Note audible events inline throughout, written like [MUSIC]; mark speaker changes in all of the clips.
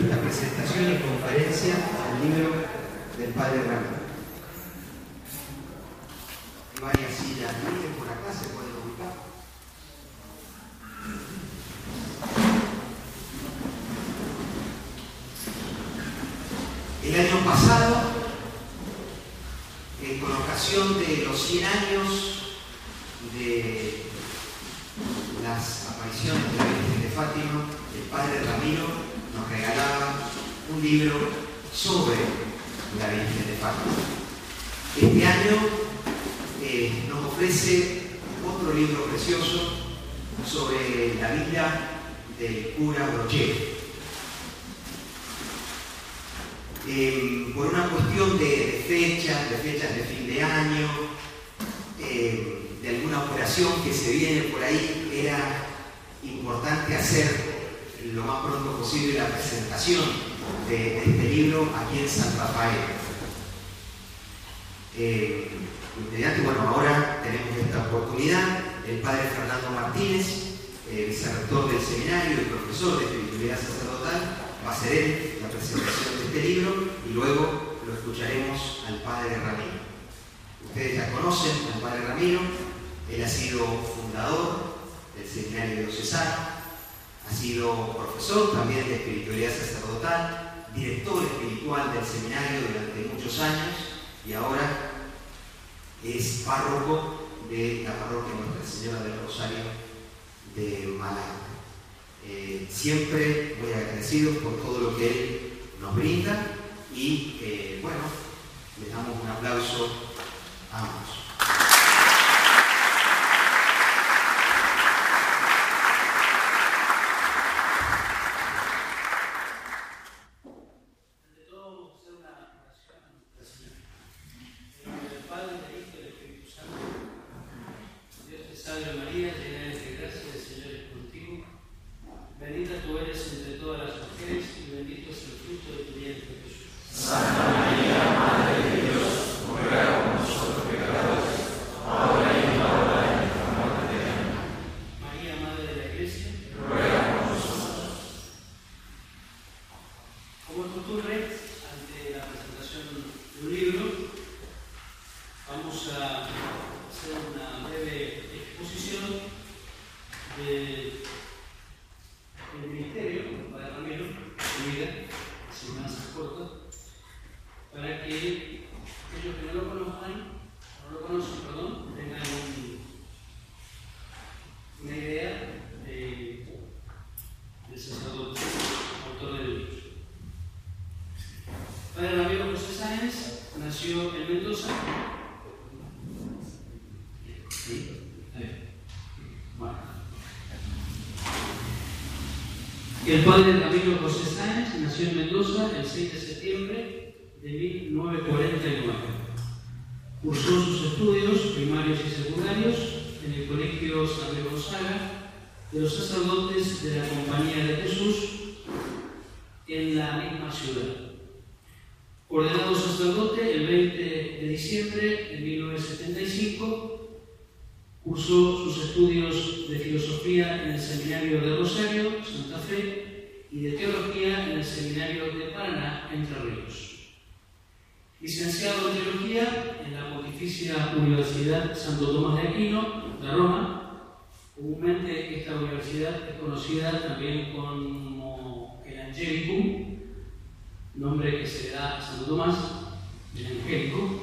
Speaker 1: esta presentación y conferencia al libro del Padre Ramiro. Hay varias sillas libres por acá, se pueden ubicar. El año pasado, eh, con ocasión de los 100 años de las apariciones la de Fátima, el Padre Ramiro nos regalaba un libro sobre la Virgen de Fátima. Este año eh, nos ofrece otro libro precioso sobre la vida del cura Brochet. Eh, por una cuestión de, fechas, de fechas de fin de año, eh, de alguna operación que se viene por ahí, era importante hacer lo más pronto posible la presentación de, este libro aquí en San Rafael. Eh, bueno, ahora tenemos esta oportunidad. El padre Fernando Martínez, eh, vicerrector del seminario y profesor de espiritualidad sacerdotal, va a hacer la presentación de este libro y luego lo escucharemos al padre Ramiro. Ustedes ya conocen al padre Ramiro, él ha sido fundador del seminario diocesano, ha sido profesor también de espiritualidad sacerdotal, director espiritual del seminario durante muchos años y ahora es párroco de la parroquia Nuestra Señora del Rosario de Málaga. Eh, siempre muy agradecidos por todo lo que él nos brinda y eh, bueno, le damos un aplauso a ambos.
Speaker 2: El padre Ramiro José Sáenz nació en Mendoza el 6 de septiembre de 1949. Cursó sus estudios primarios y secundarios en el Colegio San Gonzaga de los sacerdotes de la Compañía de Jesús en la misma ciudad. Ordenado sacerdote el 20 de diciembre de 1975, cursó sus estudios de filosofía en el Seminario de Rosario, Santa Fe, y de Teología en el Seminario de Paraná, Entre Ríos. Licenciado en Teología en la Pontificia Universidad Santo Tomás de Aquino, de Roma. Comúnmente esta universidad es conocida también como el Angelicum, nombre que se le da a Santo Tomás, el Angélico,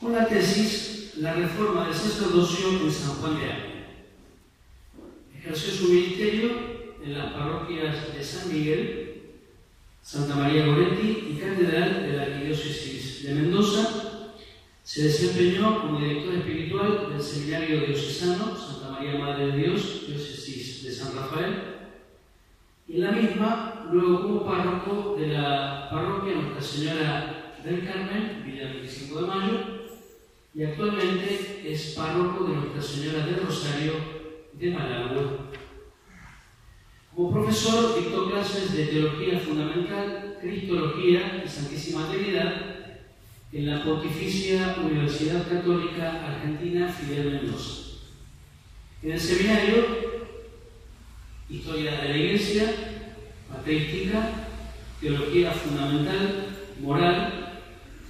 Speaker 2: con la tesis La reforma del sacerdocio en San Juan de Ávila. Ejerció su ministerio en las parroquias de San Miguel, Santa María Goretti y Catedral de la Arquidiócesis de Mendoza. Se desempeñó como director espiritual del Seminario Diocesano Santa María Madre de Dios, Diócesis de San Rafael. Y en la misma, luego como párroco de la parroquia Nuestra Señora del Carmen, Villa 25 de Mayo, y actualmente es párroco de Nuestra Señora del Rosario de Malagua. Como profesor dictó clases de Teología Fundamental, Cristología y Santísima Trinidad en la Pontificia Universidad Católica Argentina Fidel Mendoza. En el seminario Historia de la Iglesia, ateística, teología fundamental, moral,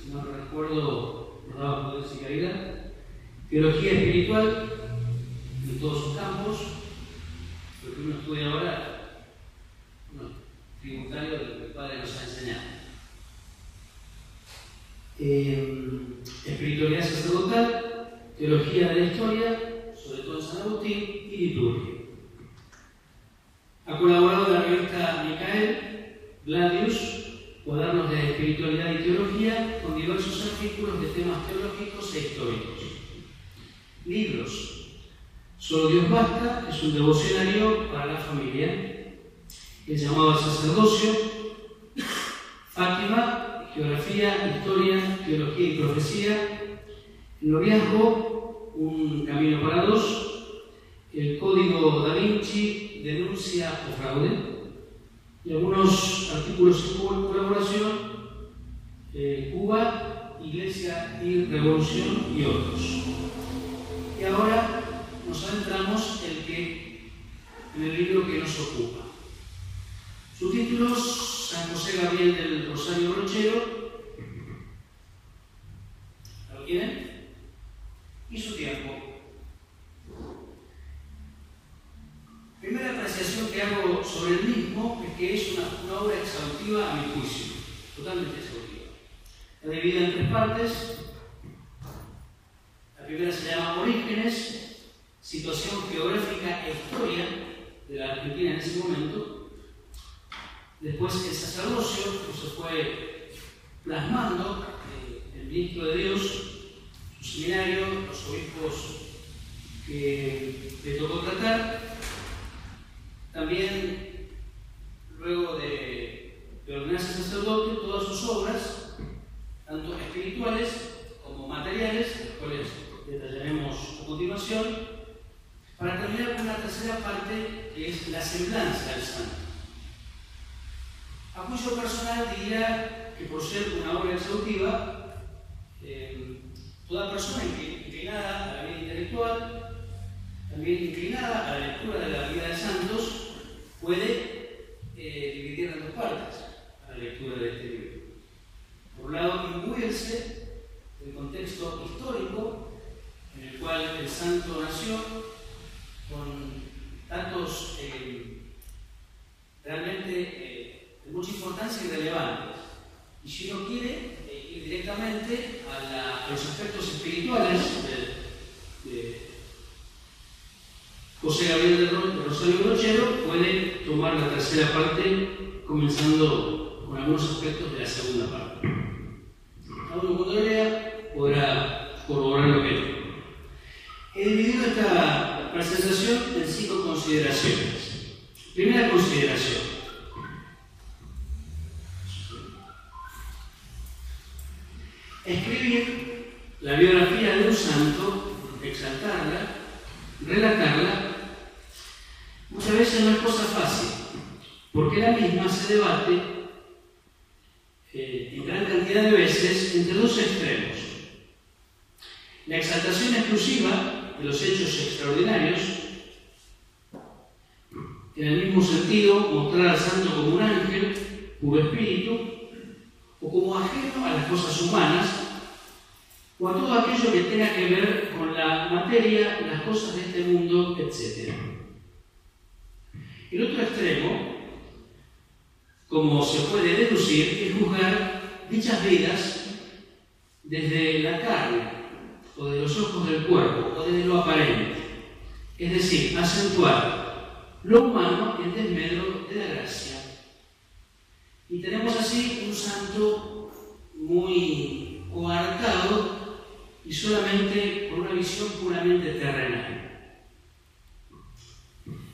Speaker 2: si no recuerdo, teología espiritual en todos sus campos, lo que uno estudia ahora, bueno, tributario de lo que el Padre nos ha enseñado. Eh, espiritualidad sacerdotal, teología de la historia, sobre todo en San Agustín, y liturgia. Ha colaborado en la revista Micael, Gladius, cuadernos de espiritualidad y teología, con diversos artículos de temas teológicos e históricos. Libros. Solo Dios basta es un devocionario para la familia. El llamado sacerdocio. Fátima, geografía, historia, teología y profecía. El noviazgo, un camino para dos. El código da Vinci, denuncia o fraude. Y algunos artículos en colaboración, eh, Cuba, Iglesia y Revolución y otros. Y ahora nos adentramos en, que, en el libro que nos ocupa. Subtítulos San José Gabriel del Rosario Brochero.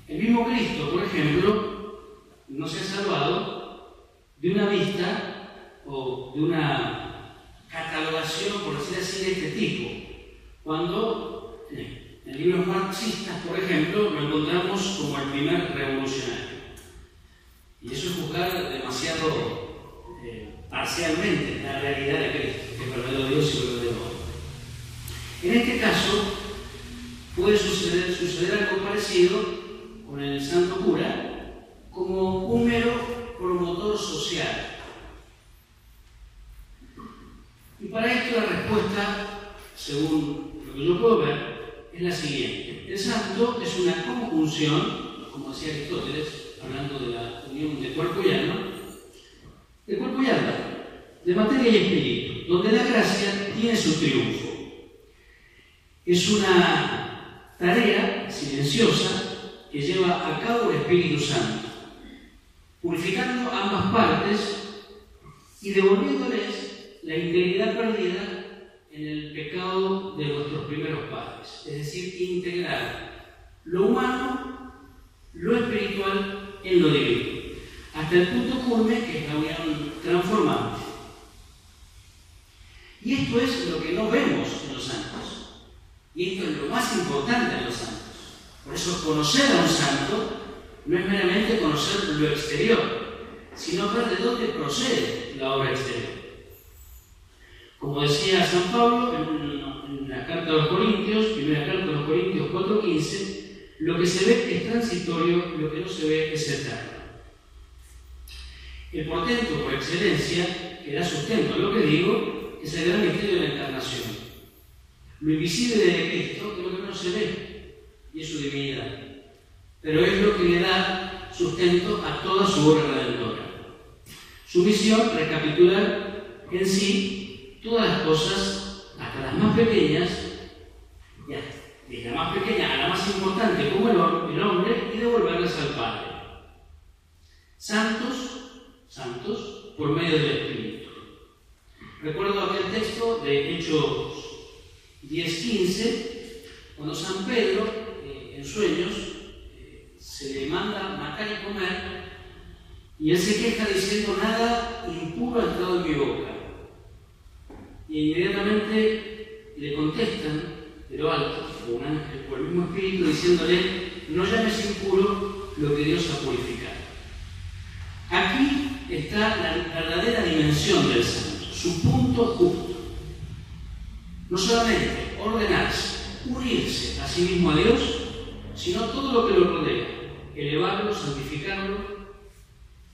Speaker 2: El mismo Cristo, por ejemplo, no se ha salvado de una vista o de una catalogación, por decir así, de este tipo. Cuando en libros marxistas, por ejemplo, lo encontramos como el primer revolucionario. Y eso es juzgar demasiado eh, parcialmente la realidad de Cristo, que verdadero Dios y verdadero hombre. En este caso, puede suceder algo parecido con el santo cura, como un mero social. Y para esto la respuesta, según lo que yo puedo ver, es la siguiente. El santo es una conjunción, como decía Aristóteles, hablando de la unión de cuerpo y alma, de cuerpo y alma, de materia y espíritu, donde la gracia tiene su triunfo. Es una tarea silenciosa que lleva a cabo el Espíritu Santo, purificando ambas partes y devolviéndoles la integridad perdida en el pecado de nuestros primeros padres, es decir, integrar lo humano, lo espiritual en lo divino, hasta el punto culme que es la unión transformante. Y esto es lo que no vemos en los santos, y esto es lo más importante en los santos. Por eso conocer a un santo no es meramente conocer lo exterior, sino ver de dónde procede la obra exterior. Como decía San Pablo en, la carta a los Corintios, primera carta a los Corintios 4.15, lo que se ve es transitorio, lo que no se ve es eterno. El portento por excelencia, que da sustento a lo que digo, es el gran misterio de la encarnación. Lo invisible de Cristo es lo que no se ve, y su divinidad. Pero es lo que le da sustento a toda su obra redentora. Su misión, recapitular en sí todas las cosas, hasta las más pequeñas, ya, desde la más pequeña a la más importante como el, hombre, y devolverlas al Padre. Santos, santos, por medio del Espíritu. Recuerdo aquel texto de Hechos 10.15, cuando San Pedro, en sueños, eh, se le manda matar y comer, y él se queja diciendo, nada impuro ha entrado en mi boca y inmediatamente le contestan de lo alto, o un ángel, o el mismo espíritu, diciéndole, no llames impuro lo que Dios ha purificado. Aquí está la verdadera dimensión del santo, su punto justo. No solamente ordenarse, unirse a sí mismo a Dios, sino todo lo que lo rodea, elevarlo, santificarlo,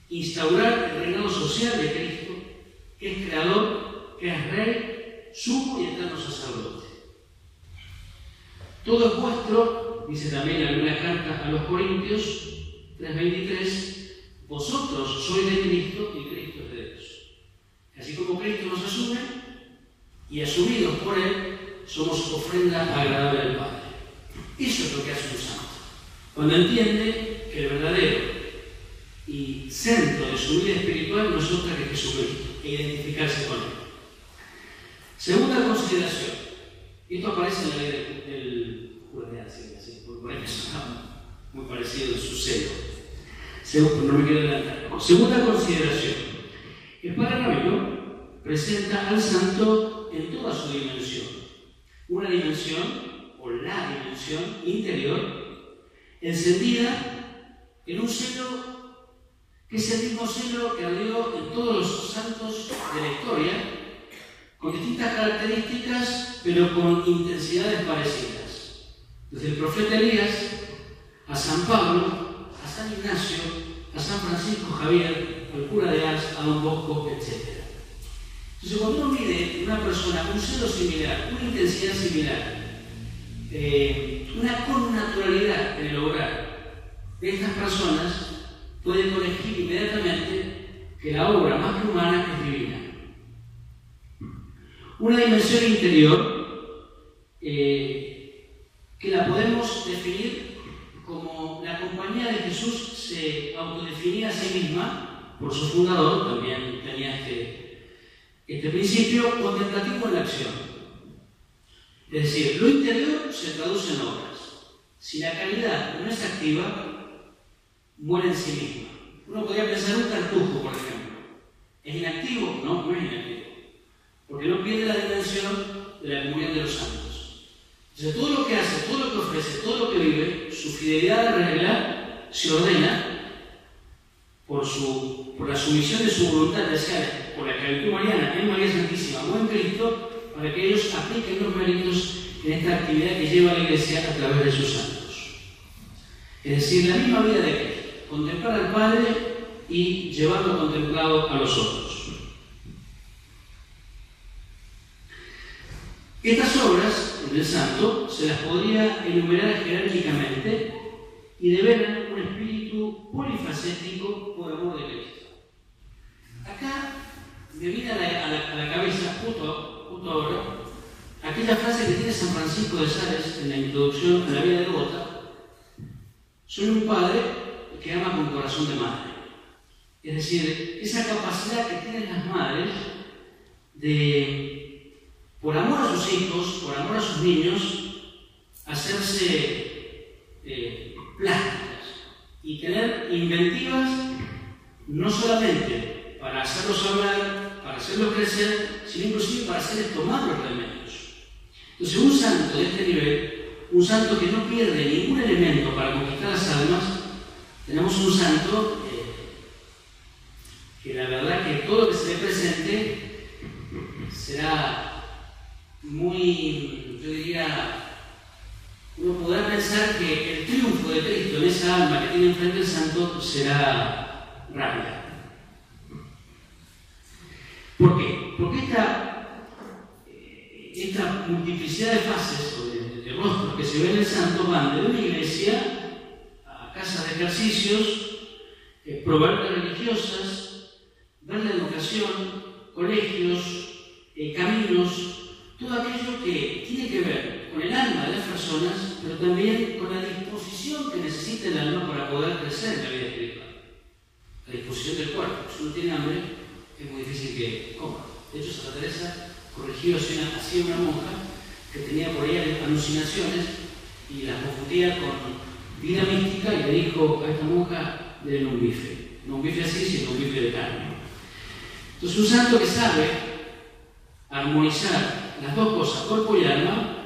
Speaker 2: instaurar el reinado social de Cristo, que es creador que es Rey, sumo y eterno sacerdote. Todo es vuestro, dice también en una carta a los Corintios 3:23, vosotros sois de Cristo y Cristo es de Dios. Así como Cristo nos asume y asumidos por Él, somos ofrenda agradable al Padre. Eso es lo que hace un santo. Cuando entiende que el verdadero y centro de su vida espiritual no es otra que Jesucristo e identificarse con Él. Segunda consideración, y esto aparece en la ley del juvenil, así, por eso muy parecido en su celo. no me quiero adelantar. Segunda consideración, el Padre Rabino presenta al santo en toda su dimensión. Una dimensión, o la dimensión interior, encendida en un celo que es el mismo celo que ardió en todos los santos de la historia con distintas características, pero con intensidades parecidas. Desde el profeta Elías a San Pablo, a San Ignacio, a San Francisco Javier, al cura de Ars, a Don Bosco, etc. Entonces, cuando uno mide una persona un celo similar, una intensidad similar, eh, una connaturalidad en el obrar de estas personas, puede corregir inmediatamente que la obra más que humana es divina. Una dimensión interior eh, que la podemos definir como la compañía de Jesús se autodefinía a sí misma, por su fundador, también tenía este, este principio contemplativo en la acción. Es decir, lo interior se traduce en obras. Si la calidad no es activa, muere en sí misma. Uno podría pensar un cartujo, por ejemplo. ¿Es inactivo? No, no es inactivo porque no pierde la dimensión de la comunión de los santos. Entonces, todo lo que hace, todo lo que ofrece, todo lo que vive, su fidelidad a la regla se ordena por, su, por la sumisión de su voluntad, sea por la caridad mariana en María Santísima o en Cristo, para que ellos apliquen los méritos en esta actividad que lleva la Iglesia a través de sus santos. Es decir, la misma vida de Cristo, contemplar al Padre y llevando contemplado a los otros. Estas obras del santo se las podría enumerar jerárquicamente y develan un espíritu polifacético por amor de Cristo. Acá me viene a la, cabeza, justo, ahora, aquella frase que tiene San Francisco de Sales en la introducción a la vida de Gota. Soy un padre que ama con corazón de madre. Es decir, esa capacidad que tienen las madres de por amor a sus hijos, por amor a sus niños, hacerse eh, plásticas y tener inventivas no solamente para hacerlos hablar, para hacerlos crecer, sino inclusive para hacerles tomar los remedios. Entonces, un santo de este nivel, un santo que no pierde ningún elemento para conquistar las almas, tenemos un santo eh, que la verdad que todo lo que se le presente será muy, yo diría, uno podrá pensar que el triunfo de Cristo en esa alma que tiene enfrente el santo será rápido. ¿Por qué? Porque esta, eh, esta multiplicidad de fases o de, rostros que se ven en el santo van de una iglesia a casas de ejercicios, eh, religiosas, ver la educación, colegios, eh, caminos, todo aquello que tiene que ver con el alma de las personas, pero también con la disposición que necesita el alma para poder crecer en la vida espiritual. La disposición del cuerpo. Si uno tiene hambre, es muy difícil que coma. De hecho, Santa Teresa corrigió así a una monja que tenía por ahí alucinaciones y las confundía con vida mística y le dijo a esta monja de un bife. No un bife así, sino un bife de carne. Entonces, un santo que sabe armonizar las dos cosas, cuerpo y alma,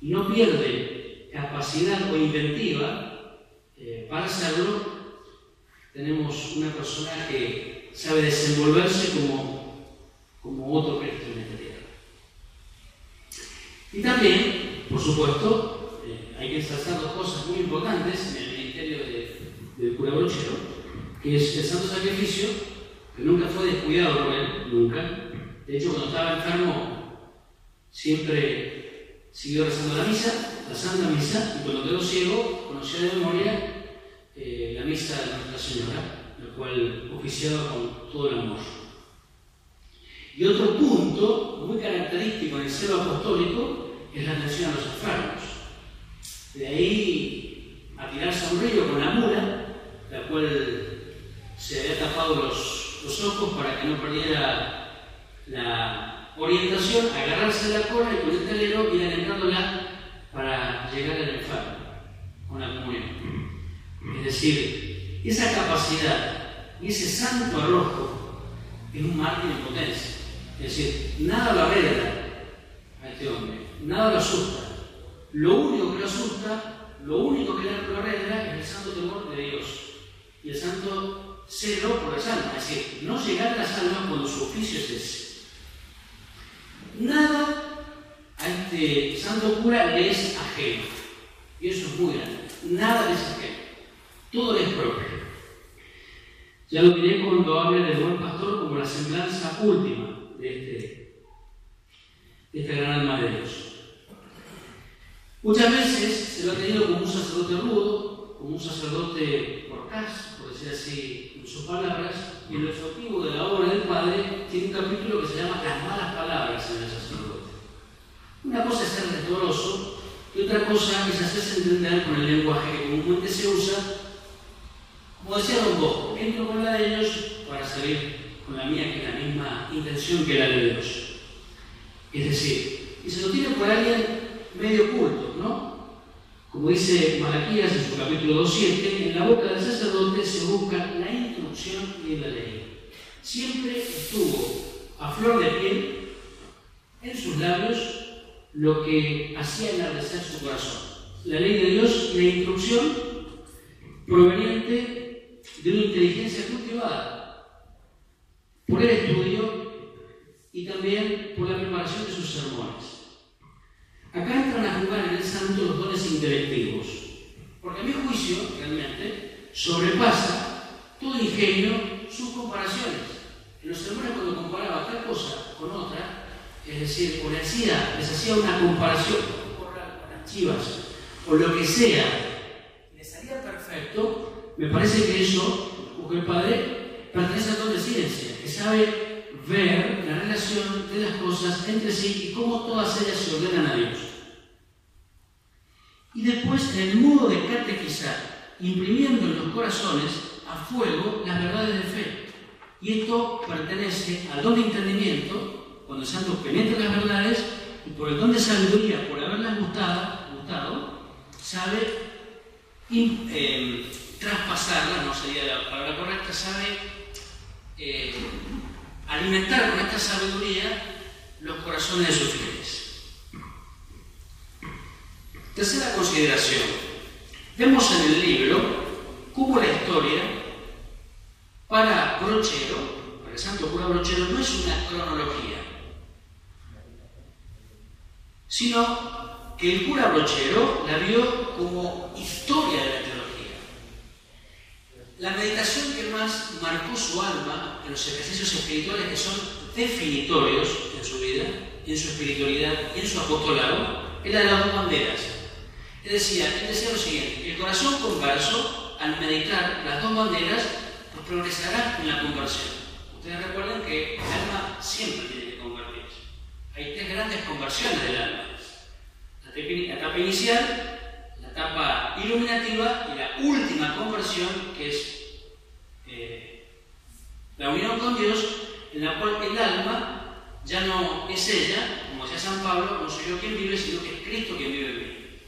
Speaker 2: y no pierde capacidad o inventiva eh, para hacerlo, tenemos una persona que sabe desenvolverse como, como otro Cristo en esta tierra. Y también, por supuesto, eh, hay que ensalzar dos cosas muy importantes en el ministerio del cura brochero, que es el santo sacrificio, que nunca fue descuidado por él, nunca. De hecho, cuando estaba enfermo, siempre siguió rezando la misa, la Misa, y cuando quedó ciego, conoció de memoria eh, la misa de Nuestra Señora, la cual oficiaba con todo el amor. Y otro punto muy característico en el celo apostólico es la atención a los enfermos. De ahí a tirarse a un río con la mula, la cual se había tapado los, ojos para que no perdiera la orientación, agarrarse la cola y con el telero ir alentándola para llegar al enfermo con la comunión. Es decir, esa capacidad y ese santo arrojo es un mártir en potencia. Es decir, nada lo arregla a este hombre, nada lo asusta. Lo único que lo asusta, lo único que lo arregla es el santo temor de Dios y el santo celo por las almas. Es decir, no llegar a las almas cuando su oficio es ese Nada a este santo cura le es ajeno. Y eso es muy grande. Nada le es ajeno. Todo es propio. Ya lo diré cuando hable del buen pastor como la semblanza última este gran alma de Dios. Muchas veces se lo ha tenido como un sacerdote rudo, como un sacerdote porcás, por decir así en sus palabras, y el objetivo de la obra del Padre tiene un capítulo que se llama Las malas palabras en el sacerdote. Una cosa es ser retoroso y otra cosa es hacerse entender con el lenguaje que comúnmente se usa, como decía Don Bosco, entro con la de ellos para salir con la mía, que es la misma intención que la de Dios. Es decir, y se lo tiene por alguien medio culto, ¿no? Como dice Malaquías en su capítulo 2.7, en la boca del sacerdote se busca la instrucción y la ley. Siempre estuvo a flor de piel en sus labios lo que hacía enardecer su corazón. La ley de Dios la instrucción proveniente de una inteligencia cultivada por el estudio y también por la preparación de sus sermones. Acá entran a jugar en el santo los dones intelectivos, porque a mi juicio, realmente, sobrepasa todo ingenio, sus comparaciones. En los sermones cuando comparaba tal cosa con otra, es decir, o le hacía, les hacía una comparación con las chivas, o lo que sea, le salía perfecto, me parece que eso, porque el padre pertenece a toda ciencia, que sabe ver la relación de las cosas entre sí y cómo todas ellas se ordenan a Dios. Y después, en el modo de catequizar, imprimiendo en los corazones a fuego las verdades de fe. Y esto pertenece al don entendimiento, cuando el santo penetra las verdades, y por el don de sabiduría, por haberlas gustado, gustado sabe eh, traspasarlas, no sería la palabra correcta, sabe eh, alimentar con esta sabiduría los corazones de sus fieles. Tercera consideración. Vemos en el libro cómo la historia para Brochero, para el santo cura Brochero, no es una cronología, sino que el cura Brochero la vio como historia de la. La meditación que más marcó su alma en los ejercicios espirituales que son definitorios en su vida, en su espiritualidad y en su apostolado, es la de las dos banderas, él decía, él decía lo siguiente, el corazón converso, al meditar las dos banderas, progresará en la conversión. Ustedes recuerden que el alma siempre tiene que convertirse. Hay tres grandes conversiones del alma. La etapa inicial, etapa iluminativa y la última conversión, que es eh, la unión con Dios, en la cual el alma ya no es ella, como decía San Pablo, no soy yo quien vive, sino que es Cristo quien vive en mí.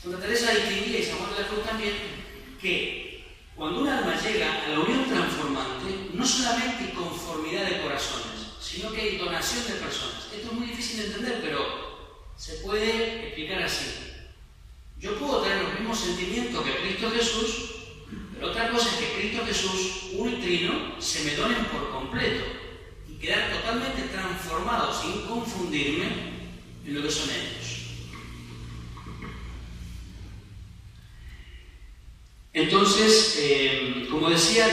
Speaker 2: Santa Teresa distinguía, y San Juan de la Cruz también, que cuando un alma llega a la unión transformante, no solamente hay conformidad de corazones, sino que hay donación de personas. Esto es muy difícil de entender, pero se puede explicar así. Yo puedo tener los mismos sentimientos que Cristo Jesús, pero otra cosa es que Cristo Jesús, uno y trino, se me donen por completo y quedar totalmente transformado sin confundirme en lo que son ellos. Entonces, eh, como decía,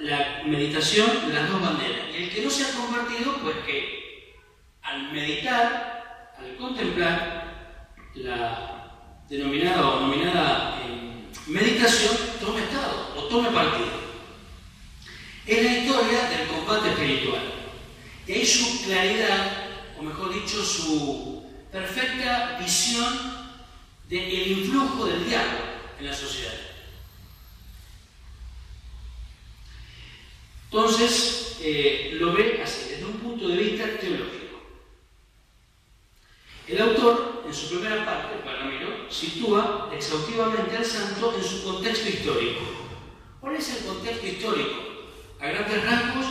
Speaker 2: la, meditación las dos banderas. Y el que no se ha convertido, pues que al meditar, al contemplar la denominada o nominada eh, meditación, tome estado o tome partido. Es la historia del combate espiritual. Y ahí su claridad, o mejor dicho, su perfecta visión del influjo del diablo en la sociedad. Entonces, eh, lo ve así, desde un punto de vista teológico. El autor, en su primera parte, Ramiro, sitúa exhaustivamente al santo en su contexto histórico. ¿Cuál es el contexto histórico? A grandes rasgos,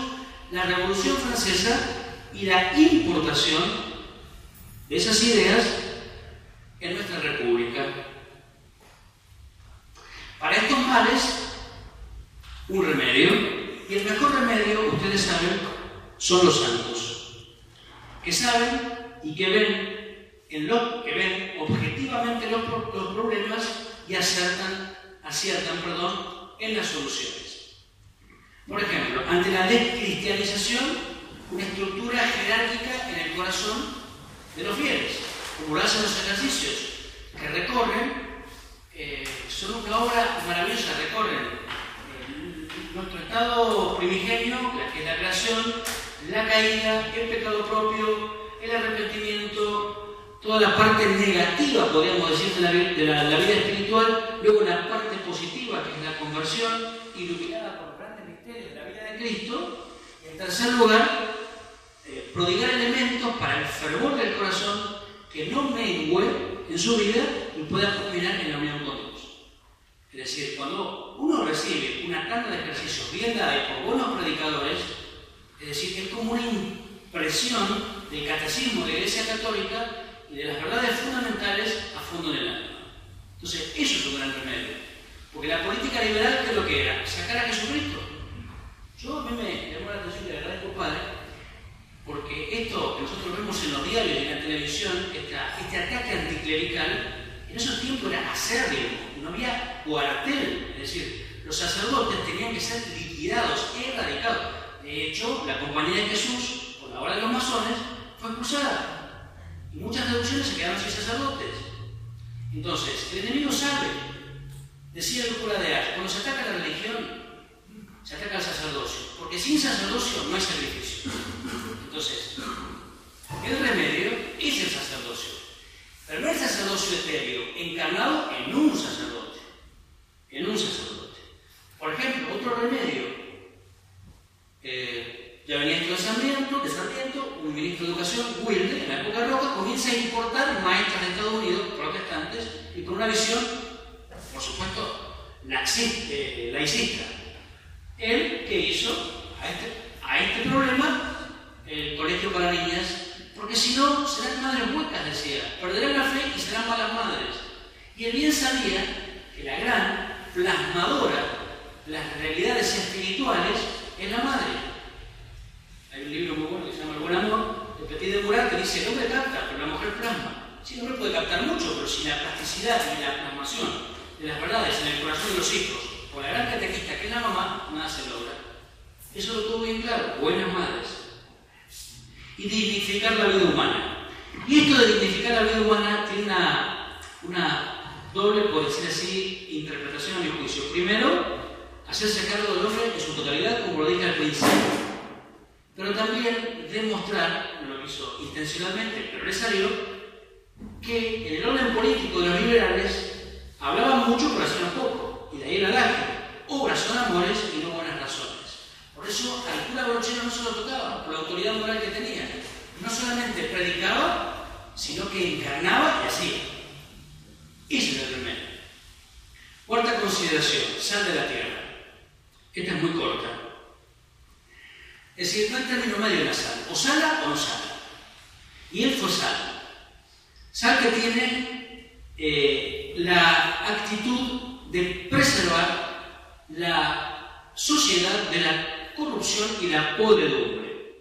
Speaker 2: la Revolución Francesa y la importación de esas ideas en nuestra República. Para estos males, un remedio y el mejor remedio, ustedes saben, son los santos, que saben y que ven, en lo, que ven objetivamente los, problemas y aciertan, perdón, en las soluciones. Por ejemplo, ante la descristianización, una estructura jerárquica en el corazón de los fieles, como lo hacen los ejercicios, que recorren, eh, son una obra maravillosa, recorren nuestro estado primigenio, que es la creación, la caída, el pecado propio, el arrepentimiento, toda la parte negativa, podríamos decir, de la, vida espiritual, luego la parte positiva, que es la conversión, iluminada por grandes misterios de la vida de Cristo, y en tercer lugar, eh, prodigar elementos para el fervor del corazón que no mengue en su vida y pueda culminar en la unión con Dios. Es decir, cuando uno recibe una tanda de ejercicios bien dada por buenos predicadores, es decir, es como una impresión del catecismo de la Iglesia Católica y de las verdades fundamentales a fondo en el alma. Entonces, eso es un gran remedio. Porque la política liberal, ¿qué es lo que era? Sacar a Jesucristo. Yo a mí me llamó la atención y le agradezco, Padre, porque esto que nosotros vemos en los diarios y en la televisión, este ataque anticlerical, en esos tiempos era acérrimo, no había cuartel, es decir, los sacerdotes tenían que ser liquidados, erradicados. De hecho, la compañía de Jesús, por la hora de los masones, fue expulsada. Y muchas traducciones se quedaron sin sacerdotes. Entonces, el enemigo sabe, decía el cura de Ars, cuando se ataca la religión, se ataca al sacerdocio, porque sin sacerdocio no hay sacrificio. Entonces, el remedio es el sacerdocio. Pero el sacerdocio etéreo, encarnado en un sacerdote. En un sacerdote. Por ejemplo, otro remedio. Eh, venía esto de Sarmiento, de Sarmiento, un ministro de Educación, Wilde, en la época roja, comienza a importar maestras de Estados Unidos, protestantes, y con una visión, por supuesto, eh, laicista. Él, ¿qué hizo? A este, a este problema, el colegio para niñas porque si no, serán madres huecas, decía. Perderán la fe y serán malas madres. Y él bien sabía que la gran plasmadora de las realidades espirituales es la madre. Hay un libro muy bueno que se llama El buen amor, de Petit de Murat, que dice, el hombre capta, pero la mujer plasma. Sí, el hombre puede captar mucho, pero sin la plasticidad y la plasmación de las verdades en el corazón de los hijos, por la gran catequista que es la mamá, nada se logra. Eso lo tuvo bien claro, buenas madres y dignificar la vida humana. Y esto de dignificar la vida humana tiene una, doble, por decir así, interpretación a mi juicio. Primero, hacerse cargo del hombre en su totalidad, como lo dije al principio. Pero también demostrar, lo hizo intencionalmente, pero le salió, que en el orden político de los liberales hablaban mucho pero hacían poco. Y de ahí el adagio, obras son amores y no buenas razones. Por eso al cura no se lo tocaba, por la autoridad moral que tenía. No solamente predicaba, sino que encarnaba y hacía. Ese es el remedio. Cuarta consideración, sal de la tierra. Esta es muy corta. Es decir, no hay término medio en la sal. O sala o no sala. Y él fue sal. Sal que tiene eh, la actitud de preservar la sociedad de la corrupción y la podredumbre.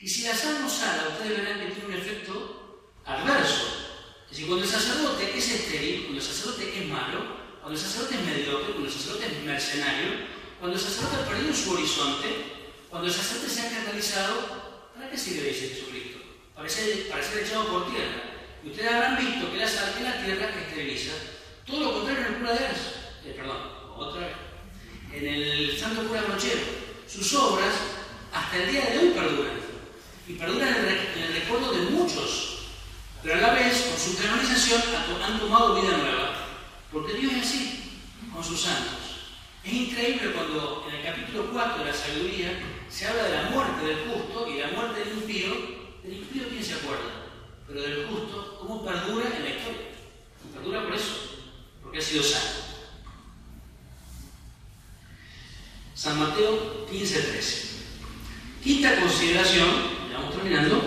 Speaker 2: Y si la sal no sala, ustedes verán que tiene un efecto adverso. Es decir, cuando el sacerdote es estéril, cuando el sacerdote es malo, cuando el sacerdote es mediocre, cuando el sacerdote es mercenario, cuando el sacerdote ha perdido su horizonte, cuando el sacerdote se ha canalizado, ¿para qué sirve dice Jesucristo? Para ser, echado por tierra. Y ustedes habrán visto que la sal es la tierra que esteriliza. Todo lo contrario en el cura de Ars. Eh, perdón, otra vez. En el santo cura Brochero sus obras hasta el día de hoy perduran. Y perduran en el, recuerdo de muchos. Pero a la vez, con su canonización, han tomado vida nueva. Porque Dios es así, con sus santos. Es increíble cuando en el capítulo 4 de la sabiduría se habla de la muerte del justo y la muerte del impío. Del impío, ¿quién se acuerda? Pero del justo, ¿cómo perdura en la historia? Perdura por eso, porque ha sido santo. San Mateo 15, 13. Quinta consideración, ya vamos terminando,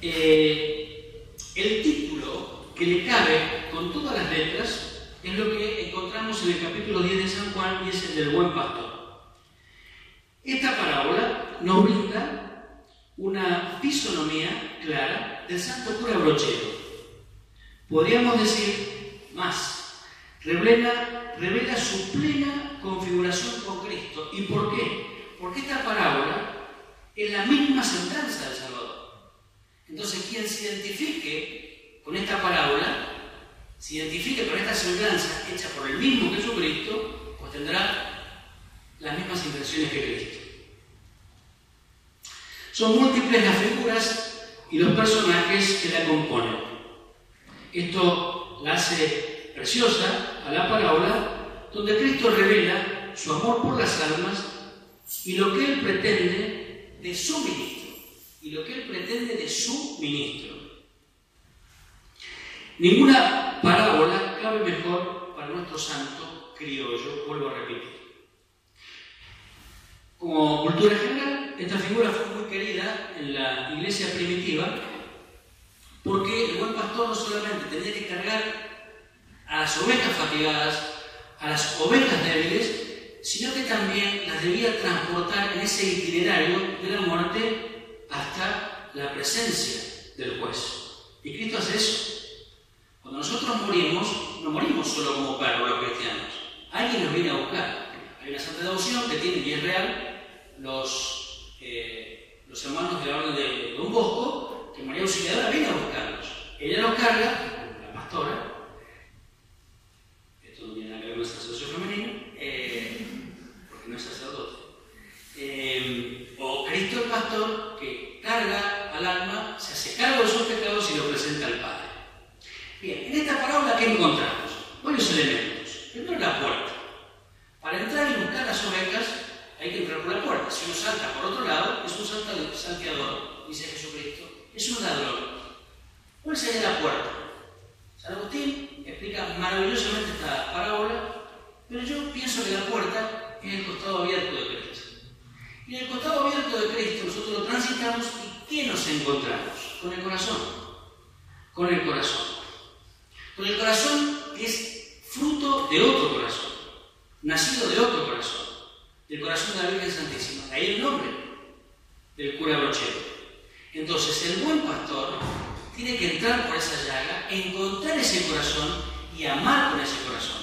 Speaker 2: eh, el título que le cabe con todas las letras es lo que encontramos en el capítulo 10 de San Juan y es el del buen pastor. Nos brinda una fisonomía clara del santo cura brochero. Podríamos decir más, revela, revela su plena configuración con Cristo. ¿Y por qué? Porque esta parábola es la misma semblanza del Salvador. Entonces, quien se identifique con esta parábola, se identifique con esta semblanza hecha por el mismo Jesucristo, pues tendrá las mismas intenciones que Cristo. Son múltiples las figuras y los personajes que la componen. Esto la hace preciosa a la parábola donde Cristo revela su amor por las almas y lo que Él pretende de su ministro. Y lo que Él pretende de su ministro. Ninguna parábola cabe mejor para nuestro santo criollo, vuelvo a repetir. Como cultura general, esta figura fue muy querida en la iglesia primitiva porque el buen pastor no solamente tenía que cargar a las ovejas fatigadas, a las ovejas débiles, sino que también las debía transportar en ese itinerario de la muerte hasta la presencia del juez. Y Cristo hace eso. Cuando nosotros morimos, no morimos solo como perros los cristianos, alguien nos viene a buscar. Hay una santa devoción que tiene, y es real, los, eh, los hermanos de la orden de Don Bosco, que María Auxiliadora viene a buscarlos. Ella los carga, la pastora, esto no tiene nada que ver con el sacerdocio femenino, eh, porque no es sacerdote. Eh, o Cristo el pastor que carga al alma, se hace cargo de sus pecados y lo presenta al Padre. Bien, en esta parábola, ¿qué encontramos? Varios elementos. Primero, la puerta. Para entrar y buscar las ovejas, hay que entrar por la puerta. Si uno salta por otro lado, es un salteador, dice Jesucristo. Es un ladrón. ¿Cuál sería la puerta? San Agustín explica maravillosamente esta parábola, pero yo pienso que la puerta es el costado abierto de Cristo. Y en el costado abierto de Cristo nosotros lo transitamos y ¿qué nos encontramos? Con el corazón. Con el corazón. Con el corazón es fruto de otro corazón, nacido de otro corazón, del corazón de la Virgen Santísima. De ahí el nombre del cura brochero. Entonces, el buen pastor tiene que entrar por esa llaga, encontrar ese corazón y amar con ese corazón.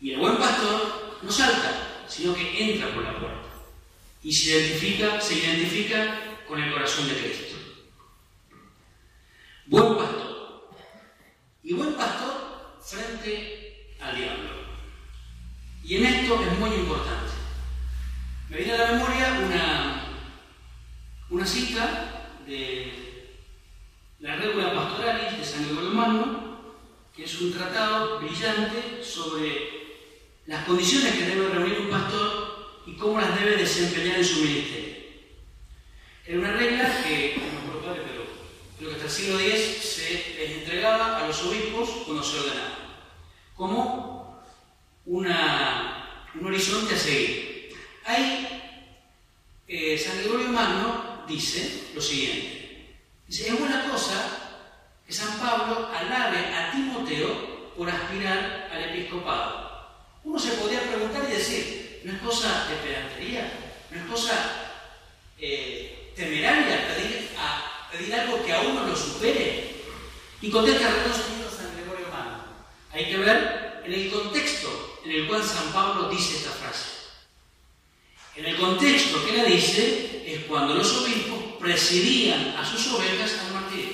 Speaker 2: Y el buen pastor no salta, sino que entra por la puerta y se identifica, se identifica con el corazón de Cristo. Buen pastor y buen pastor frente al diablo. Y en esto es muy importante. Me viene a la memoria una, una cita de la Regula Pastoralis de San Gregorio Magno, que es un tratado brillante sobre las condiciones que debe reunir un pastor y cómo las debe desempeñar en su ministerio. Era una regla que, creo que hasta el siglo X se les entregaba a los obispos cuando se ordenaba, como una, un horizonte a seguir. Ahí, eh, San Gregorio Magno dice lo siguiente, dice, es buena cosa que San Pablo alabe a Timoteo por aspirar al episcopado. Uno se podría preguntar y decir, ¿no es cosa de pedantería? ¿No es cosa eh, temeraria pedir a algo que a uno lo supere. Y contesta Señor San Gregorio Magno. Hay que ver en el contexto en el cual San Pablo dice esta frase. En el contexto que la dice es cuando los obispos presidían a sus ovejas al martirio.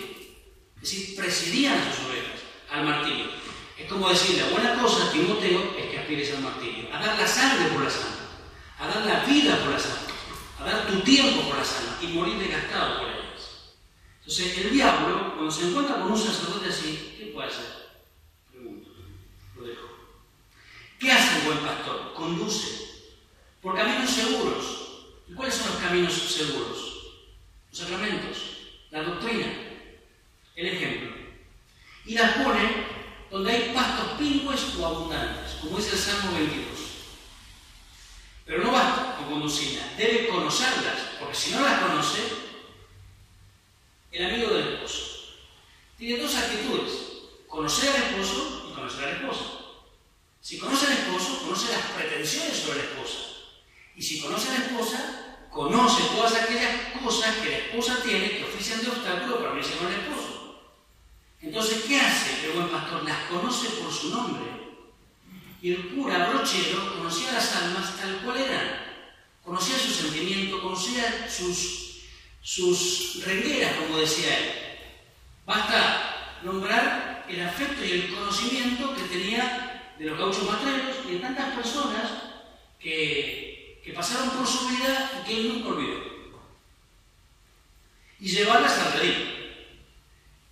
Speaker 2: Es decir, presidían a sus ovejas al martirio. Es como decir, la buena cosa, Timoteo, es que aspires al martirio, a dar la sangre por la sangre, a dar la vida por la sangre, a dar tu tiempo por la sangre y morir desgastado por ella. Entonces, el diablo, cuando se encuentra con un sacerdote así, ¿qué puede hacer? Pregunto, lo dejo. ¿Qué hace el buen pastor? Conduce por caminos seguros. ¿Y cuáles son los caminos seguros? Los sacramentos, la doctrina, el ejemplo. Y las pone donde hay pastos pingües o abundantes, como dice el Salmo 22. Pero no basta con conducirlas, debe conocerlas, porque si no las conoce, el amigo del esposo. Tiene dos actitudes, conocer al esposo y conocer a la esposa. Si conoce al esposo, conoce las pretensiones sobre la esposa. Y si conoce a la esposa, conoce todas aquellas cosas que la esposa tiene que ofician de obstáculo para unirse con el esposo. Entonces, ¿qué hace el buen pastor? Las conoce por su nombre. Y el cura brochero conocía las almas tal cual eran. Conocía su sentimiento, conocía sus sus como decía él. Basta nombrar el afecto y el conocimiento que tenía de los gauchos matreros y de tantas personas que, que pasaron por su vida y que él nunca olvidó. Y llevarlas al redil.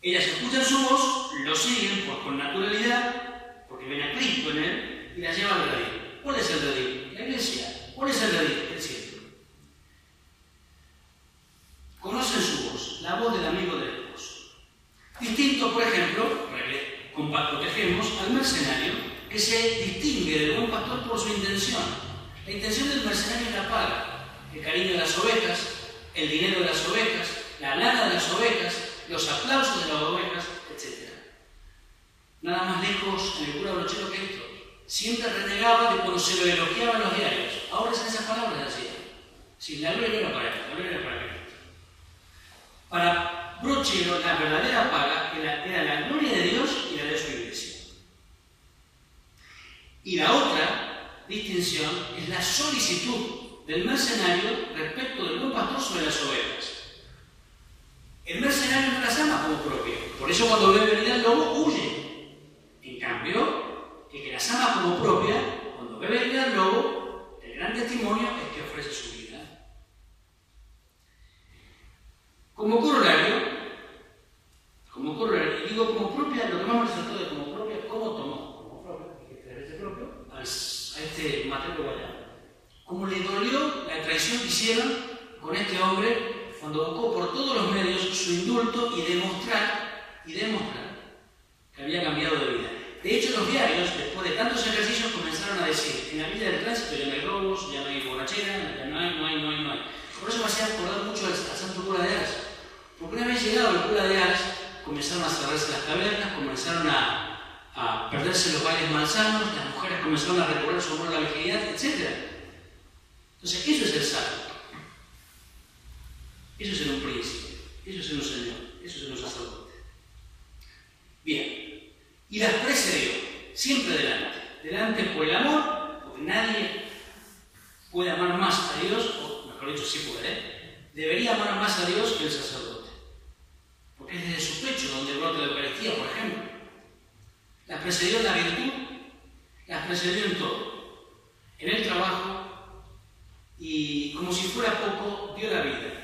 Speaker 2: Ellas escuchan su voz, lo siguen por, con naturalidad, porque ven a Cristo en él, y las llevan al redil. ¿Cuál es el redil? La iglesia. ¿Cuál es el redil? El cielo. Conocen su voz, la voz del amigo del esposo. Distinto, por ejemplo, protegemos al mercenario que se distingue del buen pastor por su intención. La intención del mercenario es la paga, el cariño de las ovejas, el dinero de las ovejas, la lana de las ovejas, los aplausos de las ovejas, etc. Nada más lejos en el cura brochero que esto. Siempre renegaba de cuando se lo elogiaban los diarios. Ahora es esas palabras decía. Si la gloria era para él, la gloria era para él. Para Brochero, la verdadera paga era, la gloria de Dios y la de su iglesia. Y la otra distinción es la solicitud del mercenario respecto del buen pastor sobre las ovejas. El mercenario no las ama como propia. Por eso cuando ve venir al lobo, huye. En cambio, el que las ama como propia, cuando ve venir al lobo, el gran testimonio es que ofrece su vida. Como corolario, como corolario, y digo como propia, lo que más me resaltó de como propia, ¿cómo tomó? Como propia, que veces propio, a este Mateo Guayana. Como le dolió la traición que hicieron con este hombre cuando buscó por todos los medios su indulto y demostrar, y demostrar que había cambiado de vida. De hecho, los diarios, después de tantos ejercicios, comenzaron a decir, en la vida del tránsito ya no hay robos, ya no hay borrachera, ya no hay, no hay, no hay, no hay. Por eso me hacía acordar mucho al, santo cura de Ars. Porque una vez llegado el cura de Ars, comenzaron a cerrarse las cavernas, comenzaron a, a perderse los bailes malsanos, las mujeres comenzaron a recobrar su amor a la virginidad, etc. Entonces, eso es el salto. Eso es en un príncipe, eso es en un señor, eso es en un sacerdote. Bien, y las precedió, siempre delante. Delante por el amor, porque nadie puede amar más a Dios, o mejor dicho, sí puede, ¿eh? debería amar más a Dios que el sacerdote. Porque es desde su pecho donde brota la Eucaristía, por ejemplo. Las precedió en la virtud, las precedió en todo. En el trabajo, y como si fuera poco, dio la vida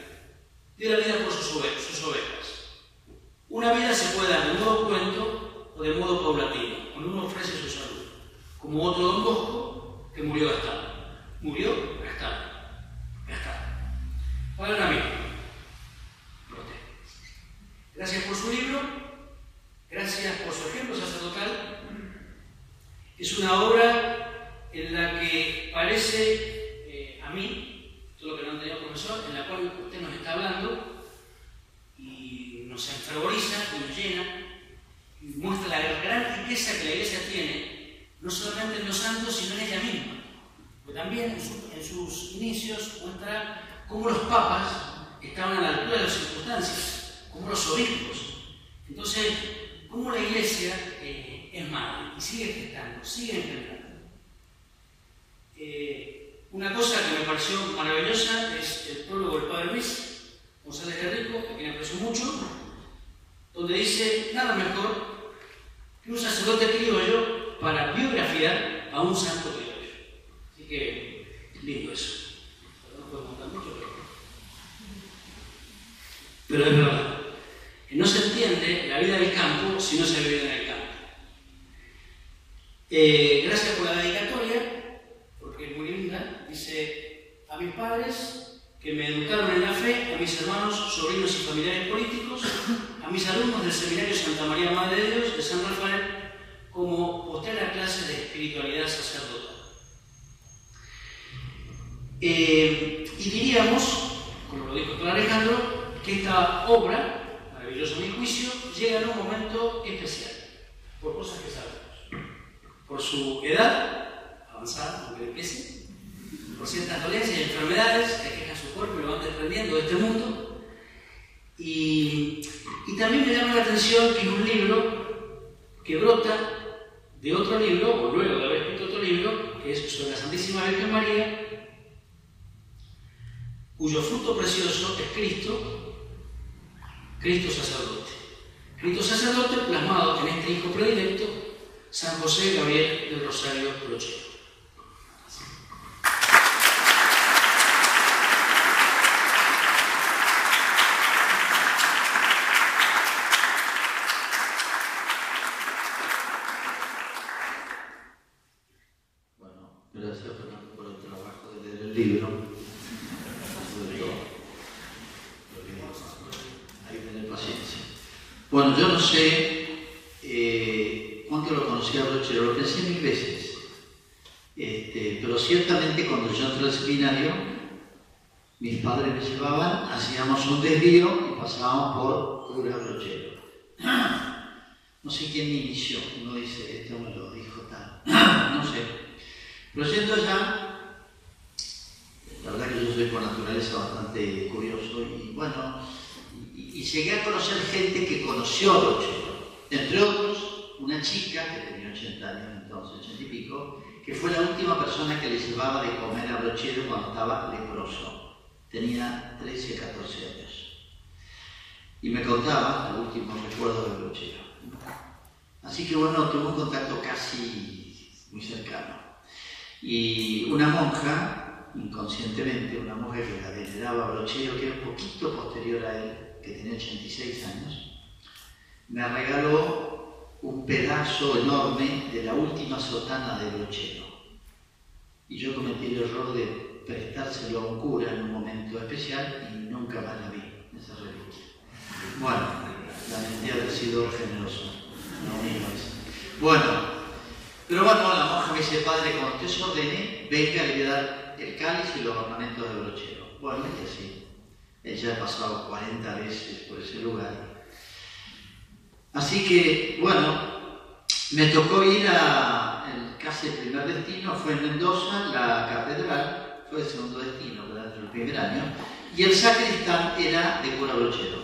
Speaker 2: dio la vida por sus ovejas. Una vida se puede dar de modo cuento o de modo paulatino, cuando uno ofrece su salud. Como otro don Bosco que murió gastado. Murió gastado. Gastado. Padre amigo. Gracias por su libro. Gracias por su ejemplo sacerdotal. Es una obra en la que parece eh, a mí todo lo que no han tenido profesor, en la cual usted nos está hablando y nos enfervoriza y nos llena y muestra la gran riqueza que la Iglesia tiene, no solamente en los santos, sino en ella misma. Porque también en, sus inicios muestra cómo los papas estaban a la altura de las circunstancias, como los obispos. Entonces, cómo la Iglesia eh, es madre y sigue gestando, sigue engendrando. Eh, una cosa que me pareció maravillosa es el prólogo del Padre Luis González de Rico, a quien aprecio mucho, donde dice nada mejor que un sacerdote criollo para biografiar a un santo criollo. Así que, lindo eso. No puedo contar mucho, pero... Pero es verdad. Que no se entiende la vida del campo si no se vive en el campo. Eh, gracias por la dedicatoria porque es muy linda, dice, a mis padres que me educaron en la fe, a mis hermanos, sobrinos y familiares políticos, a mis alumnos del Seminario Santa María Madre de Dios de San Rafael, como postera clase de espiritualidad sacerdotal. Eh, y diríamos, como lo dijo el Alejandro, que esta obra, maravillosa a mi juicio, llega en un momento especial, por cosas que sabemos. Por su edad, avanzar, aunque empiece, por ciertas dolencias y enfermedades que aquejan su cuerpo y lo van desprendiendo de este mundo. Y, también me llama la atención que es un libro que brota de otro libro, o luego de haber escrito otro libro, que es sobre la Santísima Virgen María, cuyo fruto precioso es Cristo, Cristo sacerdote. Cristo sacerdote plasmado en este hijo predilecto, San José Gabriel del Rosario Brochero.
Speaker 3: Bueno, yo no sé eh, cuánto lo conocía Brochero, lo pensé mil veces. Este, pero ciertamente al seminario, mis padres me llevaban, hacíamos un desvío y pasábamos por cura Brochero. [CLEARS THROAT] No sé quién me inició, uno dice, este hombre lo dijo tal, [CLEARS THROAT] no sé. Pero siento ya, la verdad que yo soy por naturaleza bastante curioso y bueno, y llegué a conocer gente que conoció a Rochero. Entre otros, una chica que tenía 80 años entonces, 80 y pico, que fue la última persona que le llevaba de comer a Brochero cuando estaba leproso. Tenía 13, 14 años. Y me contaba el último recuerdo de Brochero. Así que bueno, tuve un contacto casi muy cercano. Y una monja, inconscientemente, una monja que la veneraba a Brochero, que era un poquito posterior a él, que tenía 86 años, me regaló un pedazo enorme de la última sotana de Brochero. Y yo cometí el error de prestárselo a un cura en un momento especial y nunca más la vi, esa reliquia. Bueno, lamenté haber sido generoso, no mismo es. Bueno, pero bueno, la monja me dice, padre, cuando usted se ordene, venga, le voy a dar el cáliz y los ornamentos de brochero. Bueno, es así. Ella ha pasado 40 veces por ese lugar Así que, bueno, me tocó ir a, casi el primer destino, fue en Mendoza, la catedral, fue el segundo destino, ¿verdad? el primer año, y el sacristán era de cura brochero.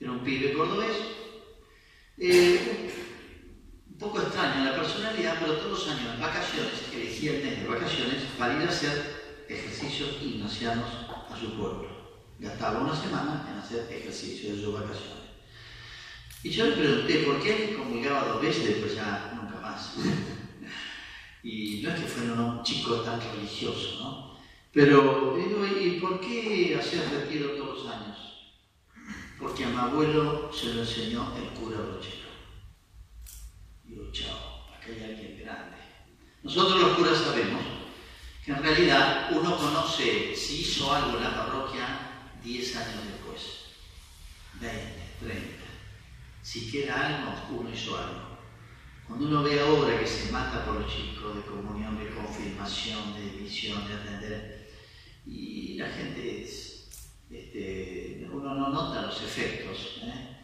Speaker 3: Era un pibe cordobés, eh, un poco extraño la personalidad, pero todos los años en vacaciones, elegía el mes de vacaciones para ir a hacer ejercicios ignacianos a su pueblo. Gastaba una semana en hacer ejercicios de sus vacaciones. Y yo le pregunté por qué comulgaba dos veces, después ya nunca más. [LAUGHS] y no es que fuera un chico tan religioso, ¿no? Pero digo, ¿y por qué hacer retiro todos los años? Porque a mi abuelo se lo enseñó el cura Brochero. Digo, chao, acá hay alguien grande. Nosotros los curas sabemos que en realidad uno conoce si hizo algo en la parroquia 10 años después, 20, 30 si queda algo, uno hizo algo. Cuando uno ve ahora que se mata por los chicos de comunión, de confirmación, de misión, de atender, y la gente, este, uno no nota los efectos. ¿eh?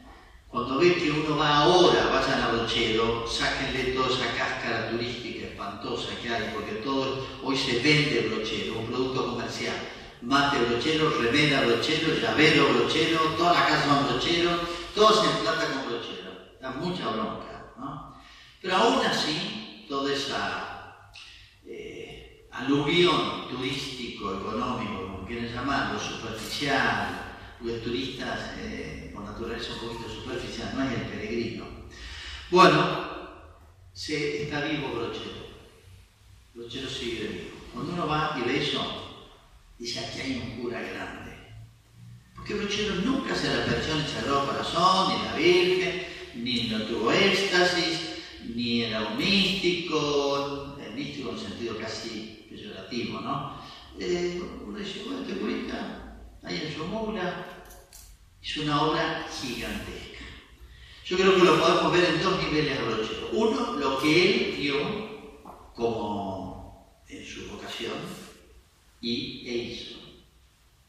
Speaker 3: Cuando ve que uno va ahora, vayan a Brochero, sáquenle toda esa cáscara turística espantosa que hay, porque todo hoy se vende brochero, un producto comercial. Mate brochero, remera brochero, llavero brochero, toda la casa va brochero, todo se emplata con brochero, da mucha bronca, ¿no? Pero aún así, toda esa eh, aluvión turístico, económico, como quieren llamarlo, superficial, porque turistas eh, por naturaleza un poquito superficial, no es el peregrino. Bueno, se está vivo brochero. Brochero sigue vivo. Cuando uno va y ve eso, dice aquí hay un cura grande porque Brochero nunca se la perdió el Sagrado Corazón, ni la Virgen, ni no tuvo éxtasis, ni era un místico, el místico en un sentido casi peyorativo, ¿no? Eh, uno dice, bueno, este curita, ahí en su mula, hizo una obra gigantesca. Yo creo que lo podemos ver en dos niveles de Brochero. Uno, lo que él vio como en su vocación y e hizo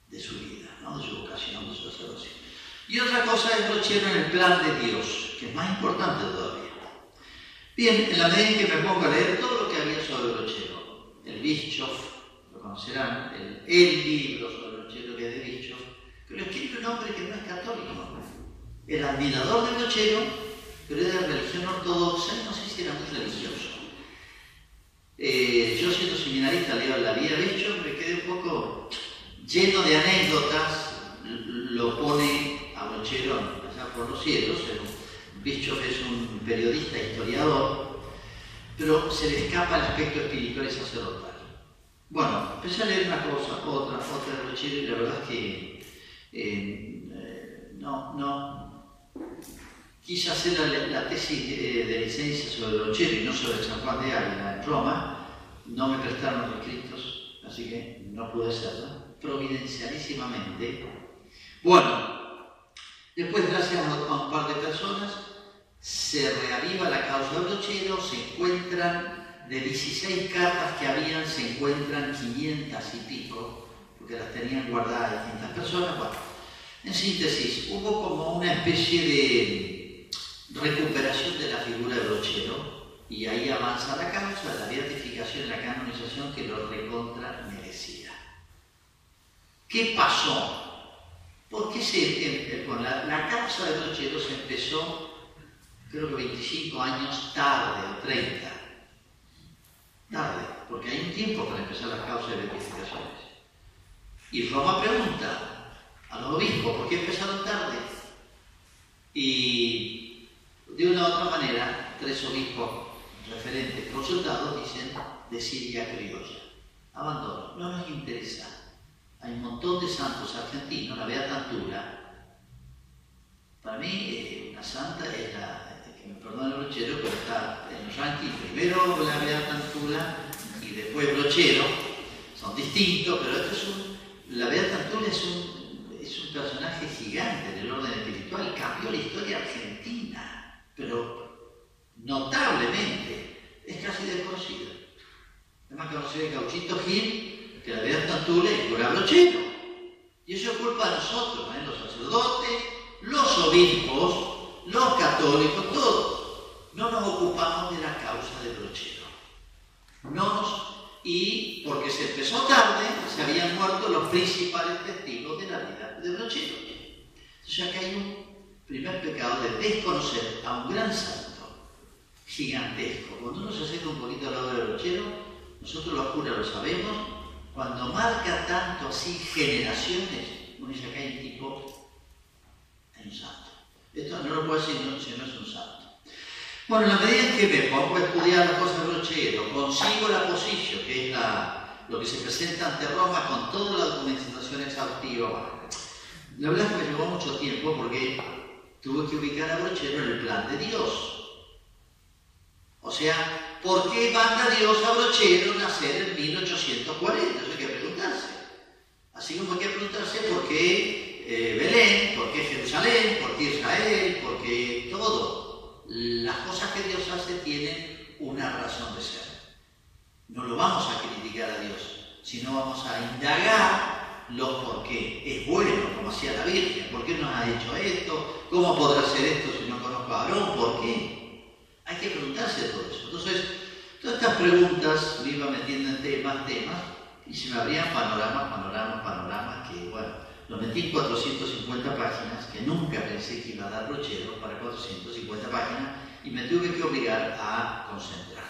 Speaker 3: de su vida de su vocación, de su sacerdocio. Y otra cosa es brochero en el plan de Dios, que es más importante todavía. Bien, en la medida en que me pongo a leer todo lo que había sobre Brochero, el Bischoff, lo conocerán, el, libro sobre Brochero que es de Bischoff, que escribe un hombre que no es católico. Era admirador de Brochero, pero era de religión ortodoxa y no sé si era muy religioso. Eh, yo siendo seminarista la de Bischoff, me quedé un poco lleno de anécdotas, lo pone a Brochero allá por los cielos. Bischoff es un periodista, historiador, pero se le escapa el aspecto espiritual y sacerdotal. Bueno, empecé a leer una cosa, otra, otra de Brochero y la verdad es que eh, no, no, quise hacer la, tesis de, licencia sobre Brochero y no sobre San Juan de Ávila en Roma, no me prestaron los escritos, así que no pude hacerlo providencialísimamente. Bueno, después gracias a un par de personas se reaviva la causa de Brochero, se encuentran de 16 cartas que habían, se encuentran 500 y pico, porque las tenían guardadas distintas personas. Bueno, en síntesis, hubo como una especie de recuperación de la figura de Brochero y ahí avanza la causa, la beatificación y la canonización que lo recontra merecía. ¿Qué pasó? Porque se, con la, la, causa de Brochero se empezó, creo que 25 años tarde o 30. tarde, porque hay un tiempo para empezar las causas de beatificaciones. Y Roma pregunta a los obispos, ¿por qué empezaron tarde? Y de una u otra manera, tres obispos referentes consultados dicen de Siria criolla. Abandono, no nos interesa. Hay un montón de santos argentinos, la Beata Antura. Para mí, eh, una santa es la, que me perdone el brochero, pero está en el ranking primero la Beata Antura y después brochero. Son distintos, pero esto es un, la Beata Antura es un, es un personaje gigante en el orden espiritual, cambió la historia argentina, pero notablemente, es casi desconocida. Es más conocido que Gauchito Gil, que la Beata Antura y cura brochero. Y eso es culpa de nosotros, ¿eh? los sacerdotes, los obispos, los católicos, todos. No nos ocupamos de la causa del brochero. No nos y porque se empezó tarde, se habían muerto los principales testigos de la vida de Brochero. Entonces acá hay un primer pecado de desconocer a un gran santo, gigantesco. Cuando uno se acerca un poquito al lado de Brochero, nosotros los curas lo sabemos, cuando marca tanto así generaciones, uno dice acá hay un tipo, hay un santo. Esto no lo puedo decir si no es un santo. Bueno, en la medida en que me pongo a estudiar las cosas de Brochero, consigo la posición, que es lo que se presenta ante Roma con toda la documentación exhaustiva. La verdad es que me llevó mucho tiempo porque tuve que ubicar a Brochero en el plan de Dios. O sea, ¿por qué manda Dios a Brochero nacer en 1840? Eso hay que preguntarse. Así como hay que preguntarse por qué eh, Belén, por qué Jerusalén, por qué Israel, por qué todo las cosas que Dios hace tienen una razón de ser. No lo vamos a criticar a Dios, sino vamos a indagar los por qué. Es bueno, como hacía la Virgen, ¿por qué nos ha hecho esto? ¿Cómo podrá hacer esto si no conozco a Abrón? ¿Por qué? Hay que preguntarse todo eso. Entonces, todas estas preguntas me iba metiendo en temas, temas, y se me abrían panoramas, panoramas, panoramas, que bueno, lo metí en 450 páginas, que nunca pensé que iba a dar brochero para 450 páginas, y me tuve que obligar a concentrar.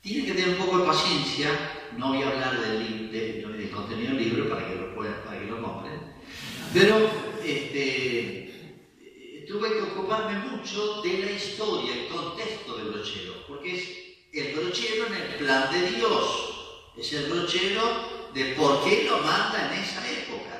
Speaker 3: Tiene que tener un poco de paciencia, no voy a hablar del, del contenido del libro para que lo, puedan, para que lo compren, pero este, tuve que ocuparme mucho de la historia, el contexto del brochero, porque es el brochero en el plan de Dios, es el brochero de por qué lo manda en esa época.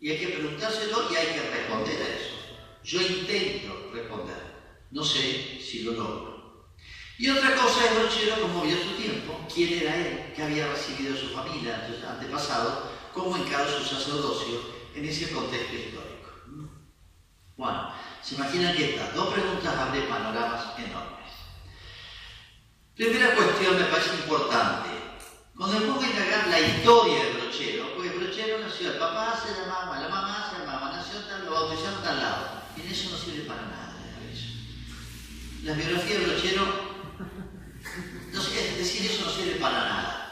Speaker 3: Y hay que preguntárselo y hay que responder a eso. Yo intento responder. No sé si lo logro. Y otra cosa es Brochero, como vio su tiempo, quién era él, qué había recibido su familia, sus antepasados, cómo encaró su sacerdocio en ese contexto histórico. Bueno, se imaginan que estas dos preguntas abren panoramas enormes. Primera cuestión me parece importante. Cuando me pongo a indagar la historia de Brochero, porque Brochero nació, el papá se llamaba, la mamá se llamaba, nació tal, lo bautizaron tal lado. Y en eso no sirve para nada. Eso. La biografía de Brochero, no es decir, eso no sirve para nada.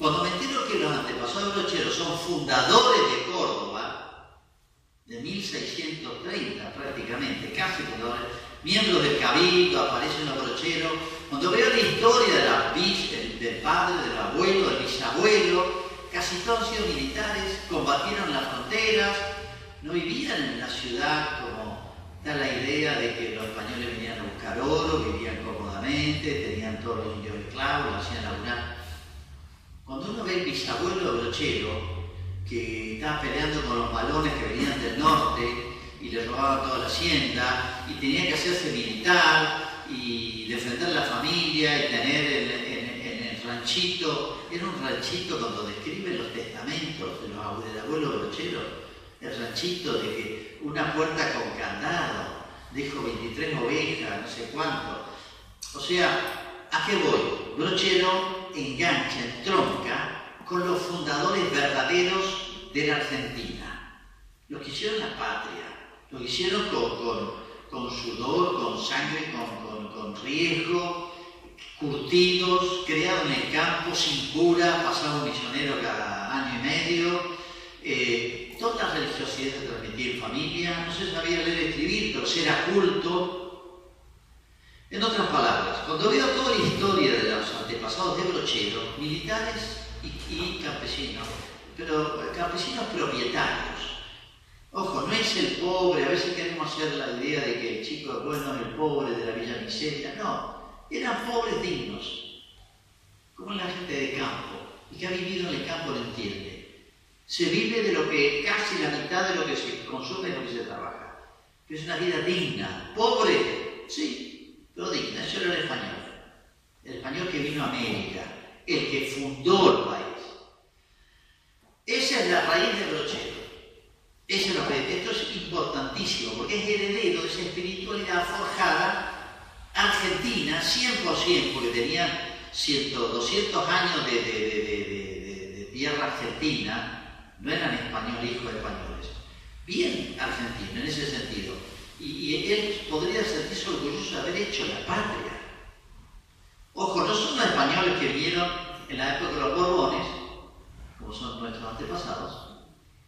Speaker 3: Cuando me entero que los antepasados de Brochero son fundadores de Córdoba, de 1630 prácticamente, casi fundadores, miembros del Cabildo, aparecen los Brocheros, cuando veo la historia de la, del padre, del abuelo, del bisabuelo, casi todos han sido militares, combatieron las fronteras, no vivían en la ciudad como da la idea de que los españoles venían a buscar oro, vivían cómodamente, tenían todos los indios esclavos, lo hacían laburar. Cuando uno ve el bisabuelo de Brochero, que estaba peleando con los balones que venían del norte y le robaban toda la hacienda, y tenía que hacerse militar, y defender la familia y tener en, el ranchito, era un ranchito cuando describen los testamentos de los del abuelo Brochero, el ranchito de que una puerta con candado, dijo 23 ovejas, no sé cuánto. O sea, ¿a qué voy? Brochero engancha, tronca con los fundadores verdaderos de la Argentina, los que hicieron la patria, los que hicieron con, con sudor, con sangre, con, con riesgo, curtidos, creados en el campo, sin cura, pasaba un misionero cada año y medio, eh, toda religiosidad se transmitía en familia, no se sabía leer y escribir, pero se era culto. En otras palabras, cuando veo toda la historia de los antepasados de Brochero, militares y, campesinos, pero campesinos propietarios. Ojo, no es el pobre, a veces queremos hacer la idea de que el chico es bueno es el pobre de la Villa Miseria, no, eran pobres dignos, como la gente de campo, y que ha vivido en el campo lo entiende. Se vive de lo que casi la mitad de lo que se consume es lo que se trabaja. Que es una vida digna. Pobre, sí, pero digna. Era el español. El español que vino a América, el que fundó el país. Esa es la raíz de Brochero. Esa es la raíz. Esto es importantísimo porque es heredero de esa espiritualidad forjada argentina 100%, porque tenía 100, 200 años de, de, tierra argentina, no eran españoles, hijos españoles. Bien argentino en ese sentido. Y, él podría sentirse orgulloso de haber hecho la patria. Ojo, no son los españoles que vieron en la época de los Borbones, como son nuestros antepasados.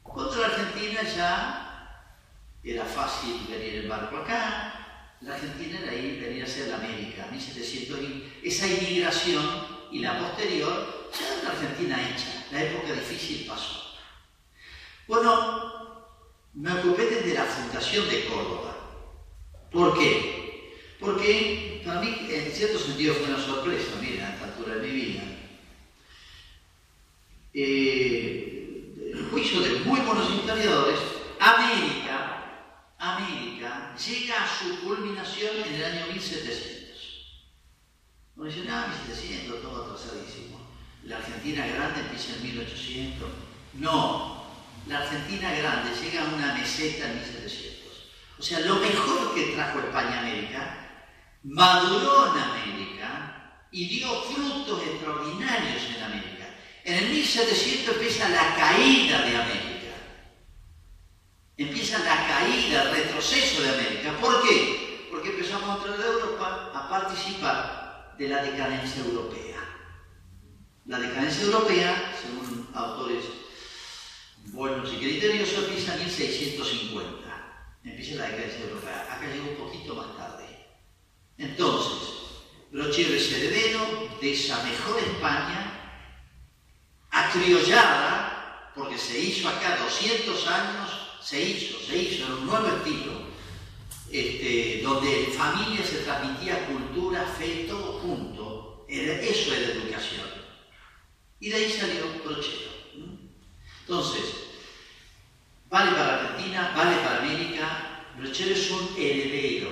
Speaker 3: Contra la Argentina ya era fácil venir en barco acá, la Argentina era ahí, venía a ser la América, 1700, esa inmigración y la posterior, ya era la Argentina hecha, la época difícil pasó. Bueno, me ocupé desde la fundación de Córdoba. ¿Por qué? Porque para mí, en cierto sentido, fue una sorpresa, mira, a esta altura de mi vida. Eh, el juicio de muy buenos historiadores, América América llega a su culminación en el año 1700. Uno dice, no, 1700, todo atrasadísimo. La Argentina grande empieza en 1800. No, la Argentina grande llega a una meseta en 1700. O sea, lo mejor que trajo España América, maduró en América y dio frutos extraordinarios en América. En el 1700 empieza la caída de América empieza la caída, el retroceso de América. ¿Por qué? Porque empezamos a entrar a Europa a participar de la decadencia europea. La decadencia europea, según autores buenos y criteriosos, empieza en 1650. Empieza la decadencia europea. Acá llegó un poquito más tarde. Entonces, Brochero es heredero de esa mejor España, acriollada, porque se hizo acá 200 años se hizo, se hizo en un nuevo estilo, este, donde en familia se transmitía cultura, fe, todo junto. eso era educación. Y de ahí salió Brochero. Entonces, vale para Argentina, vale para América. Brochero es un heredero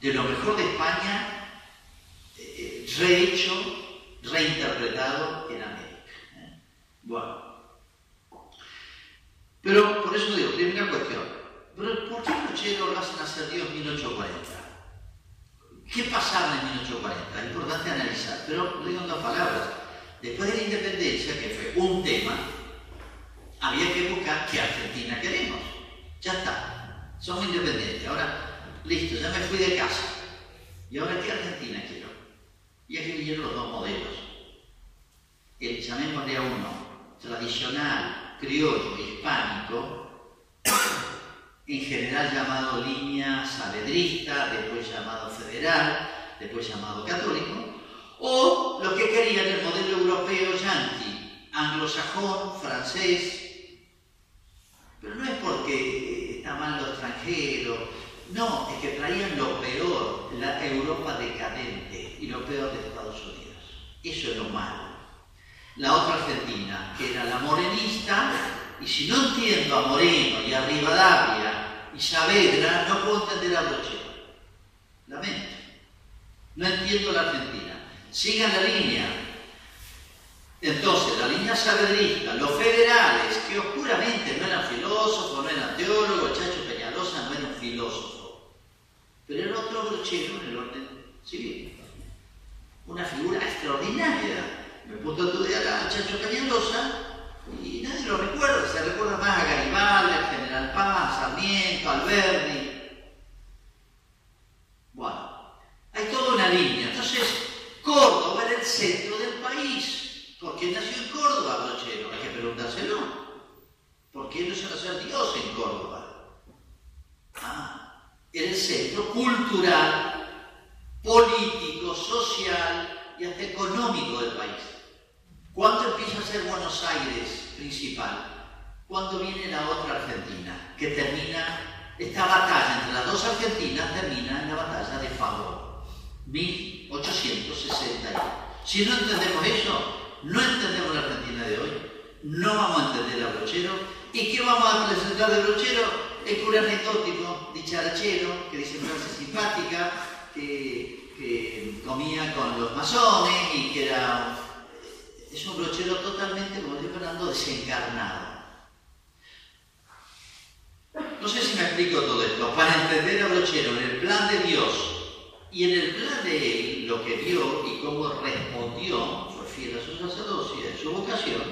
Speaker 3: de lo mejor de España, eh, rehecho, reinterpretado en América. ¿eh? Bueno. Pero por eso digo, primera cuestión, ¿por qué Brochero lo hacen hacer Dios en 1840? ¿Qué pasaba en 1840? Es importante analizar, pero lo digo en dos palabras. Después de la independencia, que fue un tema, había que buscar qué Argentina queremos. Ya está, somos independientes. Ahora, listo, ya me fui de casa. ¿Y ahora qué Argentina quiero? Y aquí vinieron los dos modelos. El, llamémosle a uno, tradicional, criollo hispánico, en general llamado línea saavedrista, después llamado federal, después llamado católico, o lo que querían el modelo europeo yanqui, anglosajón, francés, pero no es porque está mal lo extranjero, no, es que traían lo peor, la Europa decadente y lo peor de Estados Unidos. Eso es lo malo la otra Argentina, que era la morenista, y si no entiendo a Moreno y a Rivadavia y Saavedra, no puedo entender a Brochero. Lamento. No entiendo la Argentina. Sigan la línea. Entonces, la línea saavedrista, los federales, que oscuramente no eran filósofos, no eran teólogos, Chacho Peñalosa no era un filósofo, pero era otro brochero en el orden civil. Una figura extraordinaria me puse a estudiar a Chacho Cañalosa y nadie lo recuerda, se recuerda más a Garibaldi, al General Paz, Sarmiento, Alberti. Bueno, hay toda una línea. Entonces, Córdoba era el centro del país. ¿Por qué nació en Córdoba, Brochero? Hay que preguntárselo. ¿Por qué no se va a ser Dios en Córdoba? Ah, era el centro cultural, político, social y hasta económico del país. ¿Cuándo empieza a ser Buenos Aires principal? Cuando viene la otra Argentina, que termina, esta batalla entre las dos Argentinas termina en la batalla de Favor, 1861. Si no entendemos eso, no entendemos la Argentina de hoy, no vamos a entender a Brochero. ¿Y qué vamos a presentar de Brochero? El cura anecdótico, dicharachero, que dice frase simpática, que, que comía con los masones y que era es un brochero totalmente, como dice Fernando, desencarnado. No sé si me explico todo esto. Para entender a Brochero en el plan de Dios y en el plan de él, lo que vio y cómo respondió, a su sacerdocio a su vocación,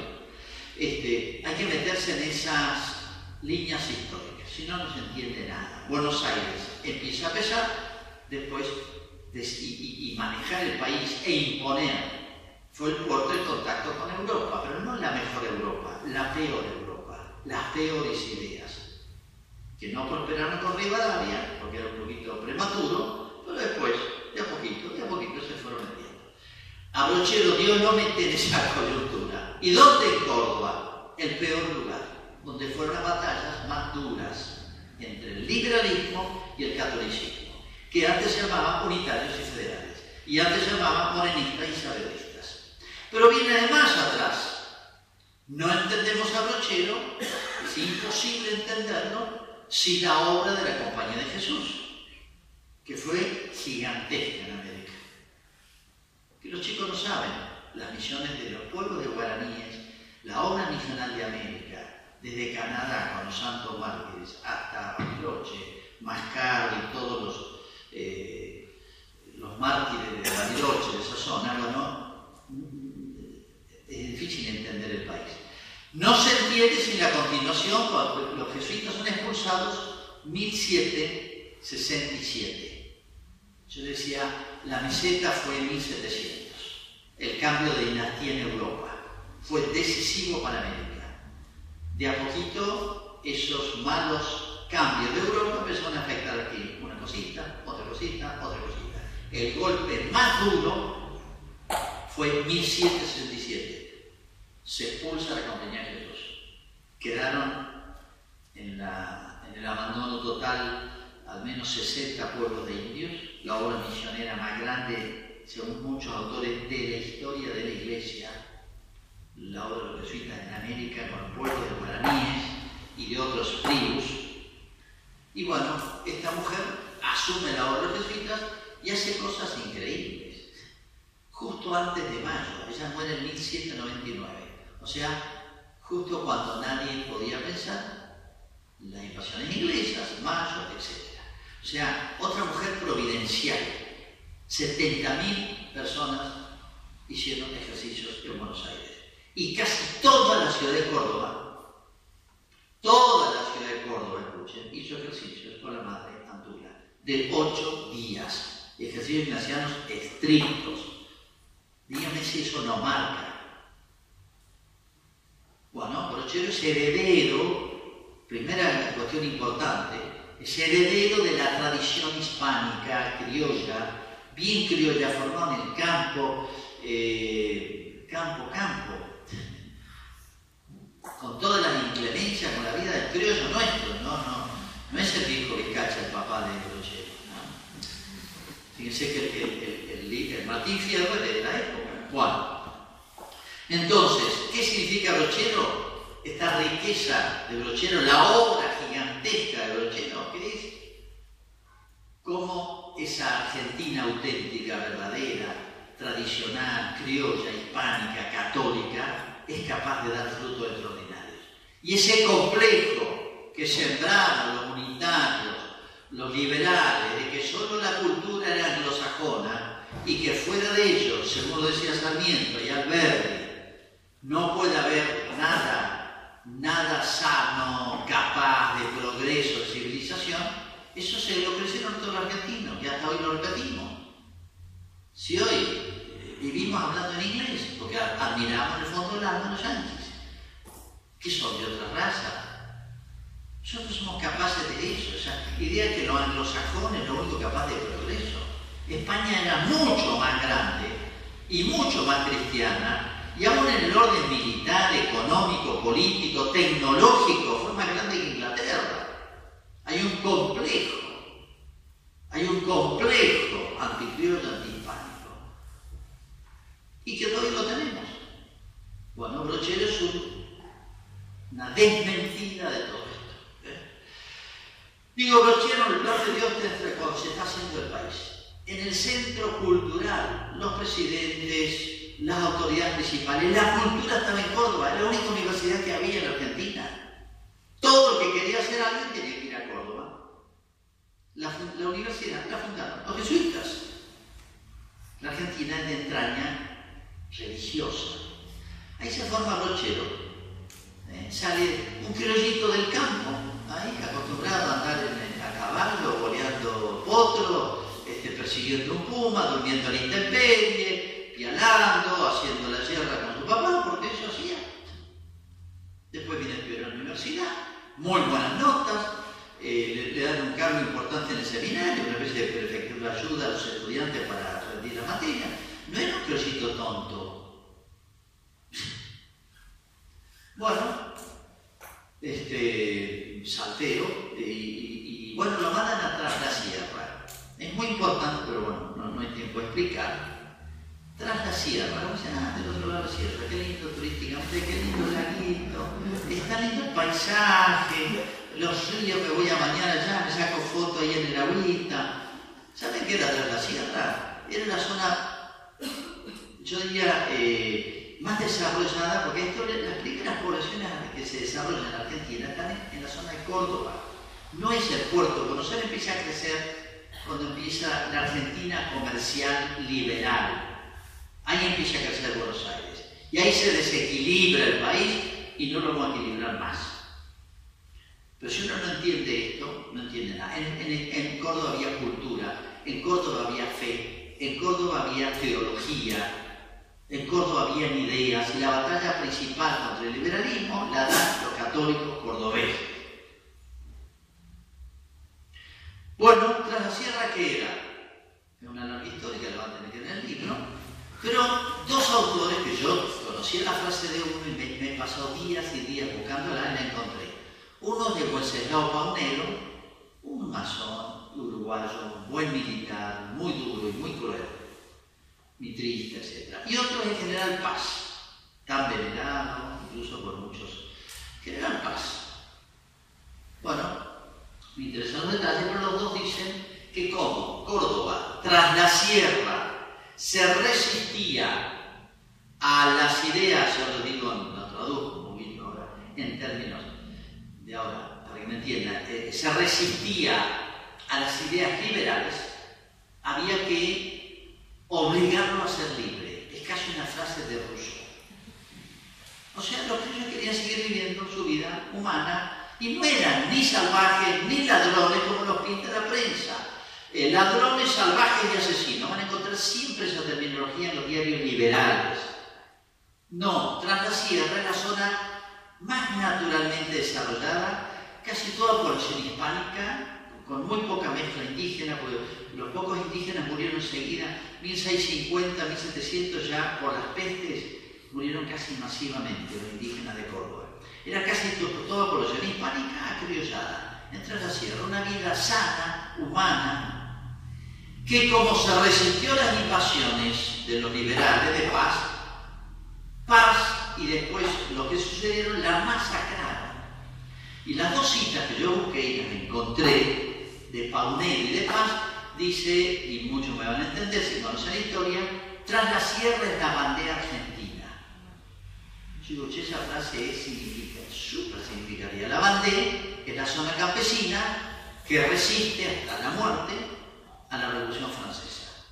Speaker 3: este, hay que meterse en esas líneas históricas, si no, no se entiende nada. Buenos Aires empieza a pesar, después y, manejar el país e imponer fue el puerto de contacto con Europa, pero no la mejor Europa, la peor Europa, las peores ideas, que no prosperaron con Rivadavia, porque era un poquito prematuro, pero después, de a poquito, de a poquito. A Brochero Dios no en esa [LAUGHS] coyuntura. ¿Y dónde en Córdoba? El peor lugar, donde fueron las batallas más duras entre el liberalismo y el catolicismo, que antes se llamaban unitarios y federales, y antes se llamaban morenistas y saberistas. Pero viene de más atrás. No entendemos a Brochero, es imposible entenderlo sin la obra de la Compañía de Jesús, que fue gigantesca en América. Que los chicos no saben, las misiones de los pueblos de guaraníes, la obra misional de América, desde Canadá con los santos mártires hasta Bariloche, Mascar y todos los, eh, los mártires de Bariloche, de esa zona, bueno, es difícil entender el país. No se entiende sin la continuación, los jesuitas son expulsados 1767. Yo decía, la meseta fue en 1700. El cambio de dinastía en Europa fue decisivo para América. De a poquito, esos malos cambios de Europa empezaron a afectar aquí. Una cosita, otra cosita, otra cosita. El golpe más duro fue en 1767 se expulsa la compañía de Jesús. Quedaron en, el abandono total al menos 60 pueblos de indios, la obra misionera más grande, según muchos autores, de la historia de la Iglesia, la obra de los jesuitas en América con pueblos de guaraníes y de otros tribus. Y bueno, esta mujer asume la obra de los jesuitas y hace cosas increíbles. Justo antes de mayo, ella muere en 1799 o sea, justo cuando nadie podía pensar, las invasiones inglesas, Mayo, etc. Sea, otra mujer providencial. 70.000 personas hicieron ejercicios en Buenos Aires. Y casi toda la ciudad de Córdoba, toda la ciudad de Córdoba, escuchen, hizo ejercicios con la madre Antula, de ocho días. Ejercicios ignacianos estrictos. Dígame si eso no marca bueno, Brochero es heredero, primera cuestión importante, es heredero de la tradición hispánica, criolla, bien criolla, formado en el campo, eh, campo, campo, con todas las inclemencias, con la vida del criollo nuestro, no, no, no es el viejo que cacha el papá de Brochero. ¿no? Fíjense que el, el, Martín Fierro es de la época. Bueno, entonces, ¿qué significa brochero? Esta riqueza de brochero, la obra gigantesca de brochero, ¿qué es? Cómo esa Argentina auténtica, verdadera, tradicional, criolla, hispánica, católica, es capaz de dar frutos extraordinarios. Y ese complejo que sembraron los unitarios, los liberales, de que solo la cultura era anglosajona y que fuera de ellos, según decía Sarmiento y Alberti, no puede haber nada, nada sano, capaz de progreso, de civilización. Eso se lo crecieron todos los argentinos, y hasta hoy lo repetimos. Si hoy eh, vivimos hablando en inglés, porque admiramos el fondo alma los yanquis, que son de otra raza. Nosotros somos capaces de eso, esa idea que los anglosajones lo único capaz de progreso. España era mucho más grande y mucho más cristiana, y aún en el orden militar, económico, político, tecnológico, fue más grande que Inglaterra. Hay un complejo, hay un complejo anticriollo, antihispánico. Y que hoy lo tenemos. Bueno, Brochero es una desmentida de todo esto. ¿eh? Digo, Brochero, el plan de Dios cuando se está haciendo el país en el centro cultural, los presidentes, las autoridades principales, la cultura estaba en Córdoba, era la única universidad que había en Argentina. Todo el que quería hacer alguien tenía que ir a Córdoba. La, universidad la fundaron los jesuitas. La Argentina es de entraña religiosa. Ahí se forma Brochero. ¿eh? Sale un criollito del campo, ahí acostumbrado a andar a caballo, boleando potro, este, persiguiendo un puma, durmiendo en la intemperie, pialando, haciendo la sierra con su papá, porque eso hacía. Después viene a estudiar en la universidad, muy buenas notas, eh, le, dan un cargo importante en el seminario, una vez de prefectura ayuda a los estudiantes para rendir la materia. No era un crocito tonto. bueno, este, salteo, y, bueno, lo mandan atrás la sierra. Es muy importante, pero bueno, no, hay tiempo de explicar. Tras la sierra, vamos a decir, ah, del otro lado de la sierra, qué lindo turísticamente, qué lindo laguito, está lindo el paisaje, los ríos que voy a bañar allá, me saco foto ahí en el agüita. ¿Saben qué era tras la sierra? Era la zona, yo diría, eh, más desarrollada, porque esto, las primeras poblaciones que se desarrollan en Argentina están en, en la zona de Córdoba. No es el puerto, Buenos Aires empieza a crecer cuando empieza la Argentina comercial liberal. Ahí empieza a crecer Buenos Aires. Y ahí se desequilibra el país y no lo vamos a equilibrar más. Pero si uno no entiende esto, no entiende nada. En, Córdoba había cultura, en Córdoba había fe, en Córdoba había teología, en Córdoba había ideas y la batalla principal contra el liberalismo la dan los católicos cordobeses. Bueno, tras la sierra, ¿qué era? Es una larga historia, lo van a tener que en el libro. Pero dos autores que yo conocía la frase de uno y me, he pasado días y días buscándola y la encontré. Uno de Wenceslao Paunero, un masón uruguayo, buen militar, muy duro y muy cruel, muy triste, etc. Y otro es General Paz, tan venerado, incluso por muchos. General Paz. Bueno, me interesan los detalles, pero los dos dicen que como Córdoba, tras la sierra, se resistía a las ideas, yo lo digo, lo traduzco muy bien ahora, en términos de ahora, para que me entiendan, eh, se resistía a las ideas liberales, había que obligarlo a ser libre. Es casi una frase de Rousseau. O sea, los que ellos querían seguir viviendo su vida humana y no eran ni salvajes ni ladrones como los pinta la prensa. Eh, ladrones, salvajes y asesinos. Van a encontrar siempre esa terminología en los diarios liberales. No, tras la sierra es la zona más naturalmente desarrollada, casi toda población hispánica, con muy poca mezcla indígena, porque los pocos indígenas murieron enseguida, 1650, 1700 ya por las pestes, murieron casi masivamente los indígenas de Córdoba. Era casi toda población hispánica acriollada, entre la sierra, una vida sana, humana, que como se resistió a las invasiones de los liberales de paz, paz y después lo que sucedieron, la masacraron. Y las dos citas que yo busqué y las encontré, de Paunel y de Paz, dice, y muchos me van a entender si conocen la historia, tras la sierra es la bandera argentina. Yo digo, esa frase es significativa super significaría. La Vendée es la zona campesina que resiste hasta la muerte a la Revolución Francesa.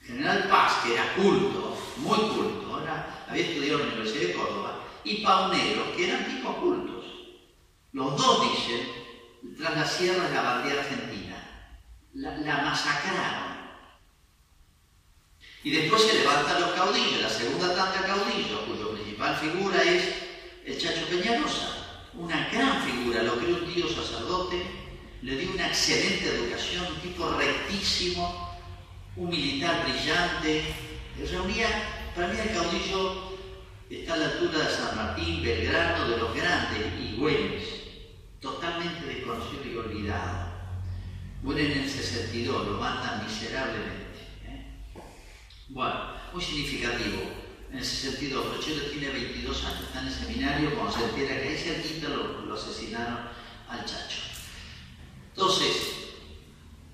Speaker 3: General Paz, que era culto, muy culto, había estudiado en la Universidad de Córdoba, y Paunero, que eran tipos cultos. Los dos dicen, tras la sierra de la bandera argentina, la, masacraron. Y después se levantan los caudillos, la segunda tanda de caudillos, cuyo principal figura es el Chacho Peñalosa, una gran figura, lo creó un tío sacerdote, le dio una excelente educación, un tipo rectísimo, un militar brillante, Reunía, para mí el caudillo está a la altura de San Martín, Belgrano, de los grandes y Güemes, totalmente desconocido y olvidado. Muere en el 62, lo matan miserablemente. ¿eh? Bueno, muy significativo. En el 62, Brochero tiene 22 años, está en el seminario, cuando se entera que ahí cerquita lo, lo asesinaron al Chacho. Entonces,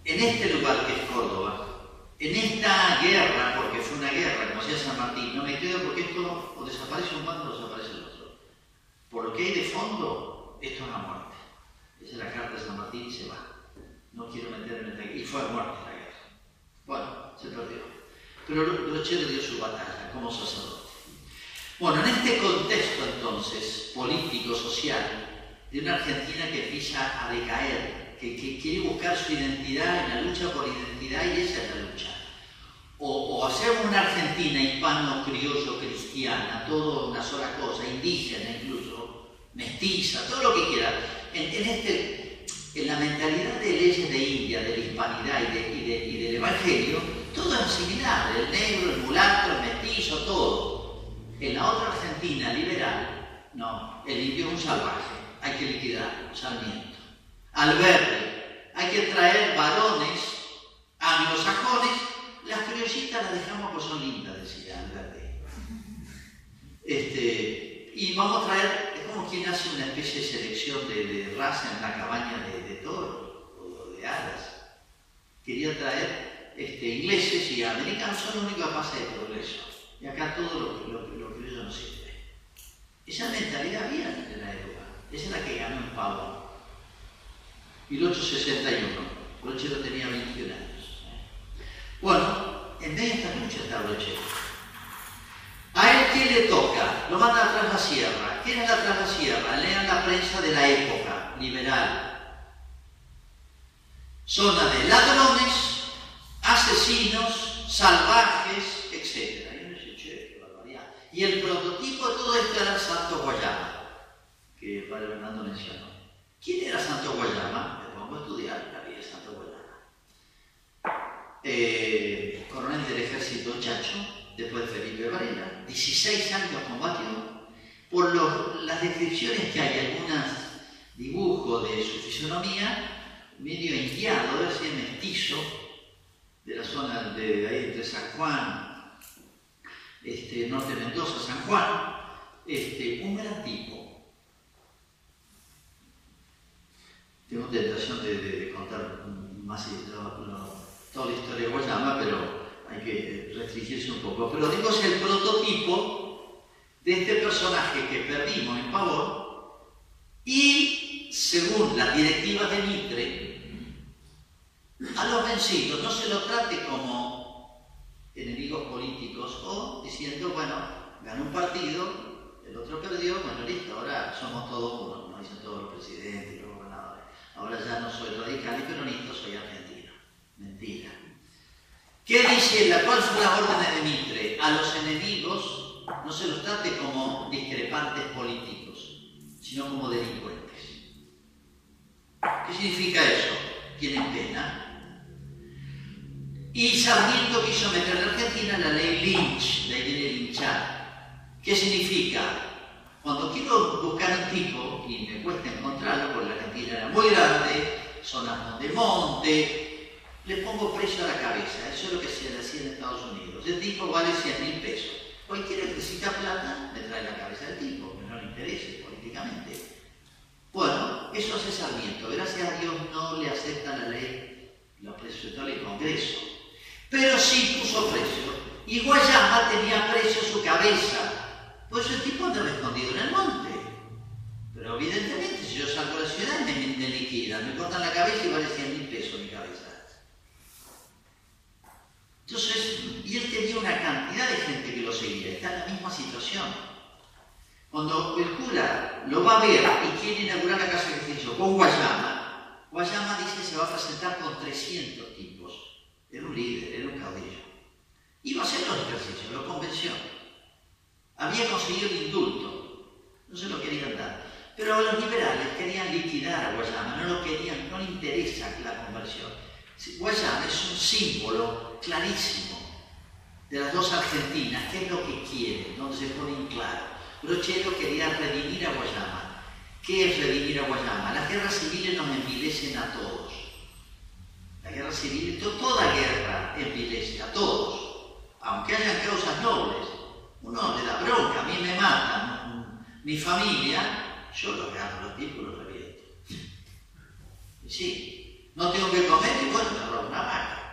Speaker 3: en este lugar que es Córdoba, en esta guerra, porque fue una guerra, como decía San Martín, no me quedo porque esto o desaparece un bando o desaparece el otro. Por lo que hay de fondo, esto es la muerte. Esa es la carta de San Martín y se va. No quiero meterme en aquí. Y fue muerte la guerra. Bueno, se perdió. Pero Brochero dio su batalla como sacerdote. Bueno, en este contexto entonces, político, social, de una Argentina que empieza a decaer, que, quiere buscar su identidad en la lucha por identidad y esa es la lucha. O, hacer una Argentina hispano, criollo, cristiana, todo una sola cosa, indígena incluso, mestiza, todo lo que quiera. En, este, en la mentalidad de leyes de India, de la hispanidad y, del Evangelio, todo es similar, el negro, el mulato, el mestizo, todo. En la otra Argentina liberal, no, el indio es un salvaje, hay que liquidar, Sarmiento al verde. Hay que traer varones anglosajones. Las criollitas las dejamos porque son lindas, decía Alberti. Este, y vamos a traer, es como quien hace una especie de selección de, raza en la cabaña de, de toro o de alas. Quería traer este, ingleses y americanos, son los únicos capaces de progreso. Y acá todo lo, lo, lo criollo no sirve. Esa mentalidad había en la época. Esa es la que ganó el pavo. 1861. Brochero tenía 21 años. Bueno, en medio de esta lucha está Brochero. ¿A él qué le toca? Lo manda atrás la sierra. ¿Quién es atrás la sierra? Lean la prensa de la época liberal. Zona de ladrones, asesinos, salvajes, etc. Y el prototipo de todo esto era Santo Guayama, que el padre Fernando mencionó. ¿Quién era Santo Guayama? Le pongo a estudiar la vida de Santo Guayama. Eh, coronel del ejército Chacho, después de Felipe Varela, 16 años combatió. Por las descripciones que hay, algunos dibujos de su fisonomía, medio indiado, ser mestizo, de la zona de, ahí entre San Juan, este, norte de Mendoza, San Juan, este, un gran tipo tengo tentación de, contar más toda la historia de Guayama, pero hay que restringirse un poco. Pero digo, es el prototipo de este personaje que perdimos en Pavón y, según las directivas de Mitre, a los vencidos no se lo trate como enemigos políticos o diciendo, bueno, ganó un partido, el otro perdió, bueno, listo, ahora somos todos uno, no dicen todos los presidentes Ahora ya no soy radical y peronista, soy argentino. Mentira. ¿Qué dice la, cuál fue la orden de Mitre? A los enemigos no se los trate como discrepantes políticos, sino como delincuentes. ¿Qué significa eso? Tienen pena. Y Sarmiento quiso meter en Argentina la ley Lynch, ley de linchar. ¿Qué significa? Cuando quiero buscar un tipo y me cuesta encontrarlo, porque la Argentina era muy grande, zonas de monte, le pongo precio a la cabeza. Eso es lo que se decía en Estados Unidos. El tipo vale 100 mil pesos. Cualquiera que necesita plata, me trae la cabeza del tipo, que no le interese políticamente. Bueno, eso hace Sarmiento. Gracias a Dios no le acepta la ley, lo presentó el Congreso. Pero sí puso precio. Y Guayama tenía precio su cabeza. Pues el tipo anda escondido en el monte. Pero evidentemente, si yo salgo de la ciudad, me, me liquidan, me cortan la cabeza y vale 100 mil pesos mi cabeza. Entonces, y él tenía una cantidad de gente que lo seguía, está en la misma situación. Cuando el cura lo va a ver y quiere inaugurar la casa de ejercicio con Guayama, Guayama dice que se va a presentar con 300 tipos. Era un líder, era un caudillo. Iba a hacer los ejercicios, lo convenció había conseguido el indulto, no se lo querían dar. Pero los liberales querían liquidar a Guayama, no lo querían, no le interesa la conversión. Guayama es un símbolo clarísimo de las dos Argentinas, ¿qué es lo que quieren? Donde se pone en claro. Brochero quería redimir a Guayama. ¿Qué es redimir a Guayama? Las guerras civiles nos envilecen a todos. La guerra civil, toda guerra envilece a todos, aunque hayan causas nobles. Uno le da bronca, a mí me matan, mi familia, yo lo agarro los pies y los reviento. Sí, no tengo que comer y bueno, me robo una vaca.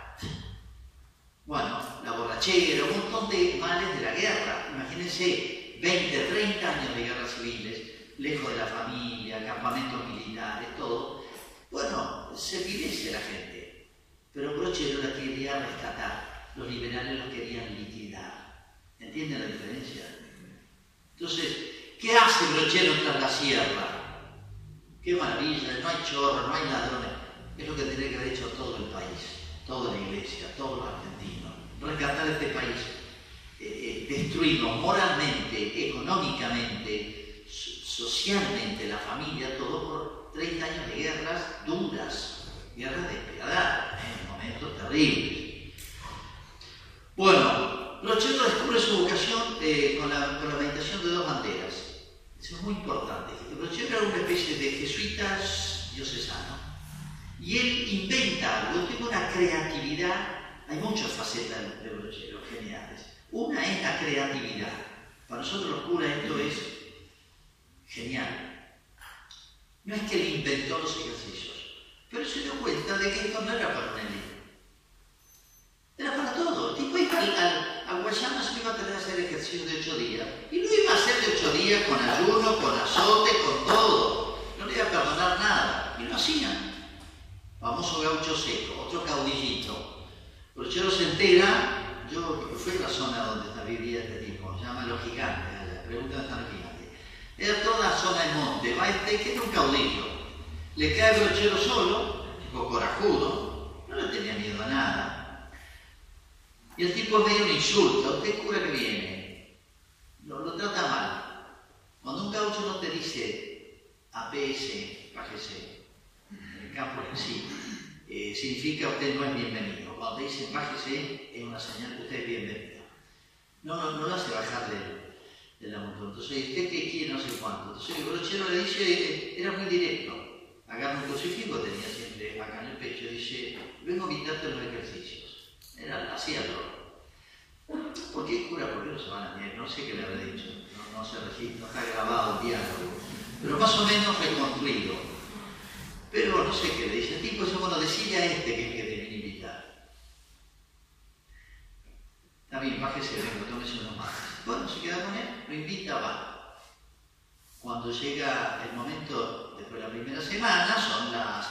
Speaker 3: Bueno, la borrachera, un montón de males de la guerra. Imagínense 20, 30 años de guerras civiles, lejos de la familia, campamentos militares, todo. Bueno, se envilece la gente. Pero Brochero la quería rescatar, los liberales lo querían liquidar. ¿Entienden la diferencia? Entonces, ¿qué hace Brochero tras la sierra? Qué maravilla, no hay chorro, no hay ladrones. Es lo que tendría que haber hecho todo el país, toda la iglesia, todos los argentinos. Rescatar este país eh, eh, moralmente, económicamente, socialmente, la familia, todo por 30 años de guerras duras, guerras despiadadas, en momentos terribles. Bueno, Brochero descubre su vocación eh, con, la, meditación de dos banderas. Eso es muy importante. Brochero era una especie de jesuitas diocesano. Y él inventa algo, tiene una creatividad. Hay muchas facetas de Brochero geniales. Una es la creatividad. Para nosotros los curas esto es genial. No es que él inventó los ejercicios, pero se dio cuenta de que esto no era para élite. Era para todo. El tipo iba al a Guayama se iba a tener que hacer ejercicio de ocho días. Y lo iba a hacer de ocho días con ayuno, con azote, con todo. No le iba a perdonar nada. Y lo hacían. Famoso gaucho seco, otro caudillito. Brochero se entera, yo fui a la zona donde vivía este tipo, se llama Los Gigantes, allá, preguntan están los gigantes. Era toda zona de monte, va este que era un caudillo. Le cae Brochero solo, tipo corajudo, no le tenía miedo a nada y el tipo medio un insulto, usted cura que viene, lo, lo trata mal. Cuando un gaucho no te dice APS, bájese, en el campo en sí, eh, significa usted no es bienvenido. Dice bájese, es una señal que usted es bienvenido. No, no, no lo hace bajar de, la moto. Entonces, ¿usted qué quiere? No sé cuánto. Entonces, el brochero le dice, era muy directo. Agarra un crucifijo, tenía siempre acá en el pecho, dice, vengo a quitarte los ejercicios. Era, hacíalo. ¿Por qué cura? ¿Por qué no se van a No sé qué le habré dicho. No, se registra, está grabado el diálogo. Pero más o menos reconstruido. Pero no sé qué le dice. El tipo eso, bueno, decía a este que que te viene a invitar. Está bien, bájese, venga, tómese unos más. Bueno, se queda con él, lo invita, va. Cuando llega el momento, después de la primera semana, son las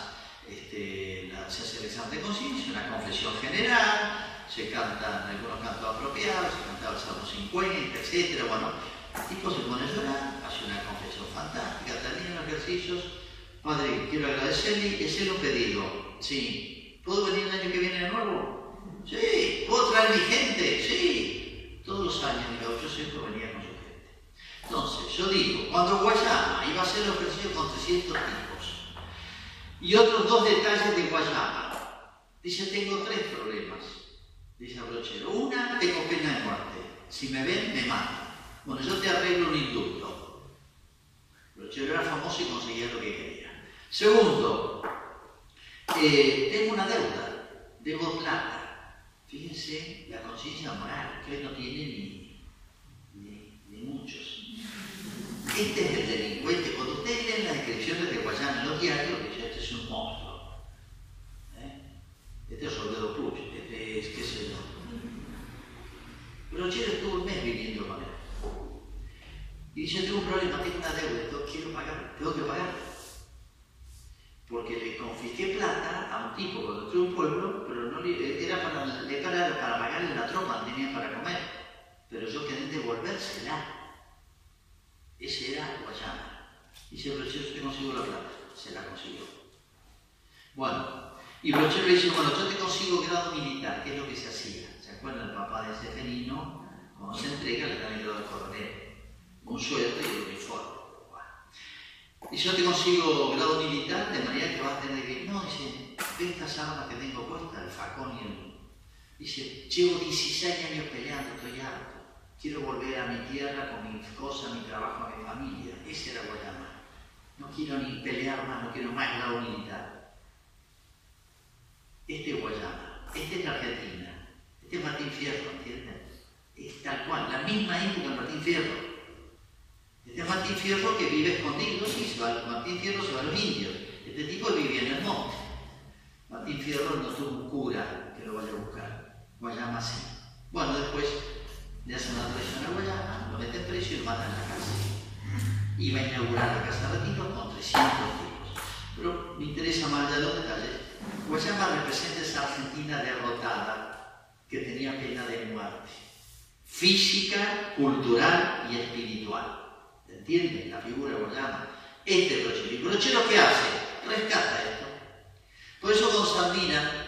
Speaker 3: este, se hace el examen de conciencia, una confesión general, se cantan algunos cantos apropiados, se cantaba el Salmo 50, etc. Bueno, el tipo se pone a llorar, hace una confesión fantástica, termina los ejercicios. Padre, quiero agradecerle y hacerle un pedido. Sí. ¿Puedo venir el año que viene de nuevo? Sí. ¿Puedo traer mi gente? Sí. Todos los años el gaucho siempre venía con su gente. Entonces, yo digo, cuando Guayama iba a los ejercicios con 300 tipos, y otros dos detalles de Guayama. Dice, tengo tres problemas, dice Brochero. Una, tengo pena de muerte. Si me ven, me matan. Bueno, yo te arreglo un indulto. Brochero era famoso y conseguía lo que quería. Segundo, eh, tengo una deuda, debo plata. Fíjense la conciencia moral, que hoy no tiene ni, ni, ni muchos. Este es el delincuente. Cuando ustedes leen las descripciones de Guayana en los diarios, es un monstruo. ¿Eh? Este es Soldado Puch, este es qué sé yo. Pero Chile estuvo un mes viviendo con él. Y dice, tengo un problema, tengo una deuda, quiero pagar, tengo que pagar. Porque le confisqué plata a un tipo entró un pueblo, pero no le, era para, para, para pagarle la tropa, tenía para comer. Pero yo quería devolvérsela. Ese era Guayana. Pero si yo te consigo la plata, se la consiguió. Bueno, y Brochero le dice, bueno, yo te consigo grado militar, que es lo que se hacía. ¿Se acuerdan? El papá de ese felino, cuando se entrega, le dan el grado de coronel, un sueldo y un uniforme. Y yo te consigo grado militar, de manera que vas a tener que... No, dice, ve estas armas que tengo puestas, el facón y el... Dice, llevo 16 años peleando, estoy harto. Quiero volver a mi tierra con mis cosas, mi trabajo, mi familia. Ese era Guayama. No quiero ni pelear más, no quiero más la unidad. Este es Guayama, este es la Argentina, este es Martín Fierro, ¿entienden? Es tal cual, la misma época de Martín Fierro. Es Martín Fierro que vive escondido, sí, se va, Martín Fierro se va a los indios. Este tipo vivía en el monte. Martín Fierro no tuvo un cura que lo vaya a buscar. Guayama sí. Bueno, después le hacen una traición a Guayama, lo meten preso y lo matan en la. Y va a inaugurar la Casa de Retiro con 300 tipos. Pero me interesa más de los detalles. Guayama representa esa Argentina derrotada que tenía pena de muerte. Física, cultural y espiritual. ¿Entienden? La figura Guayama. Este brochero. ¿Y brochero qué hace? Rescata esto. Por eso con Sandina,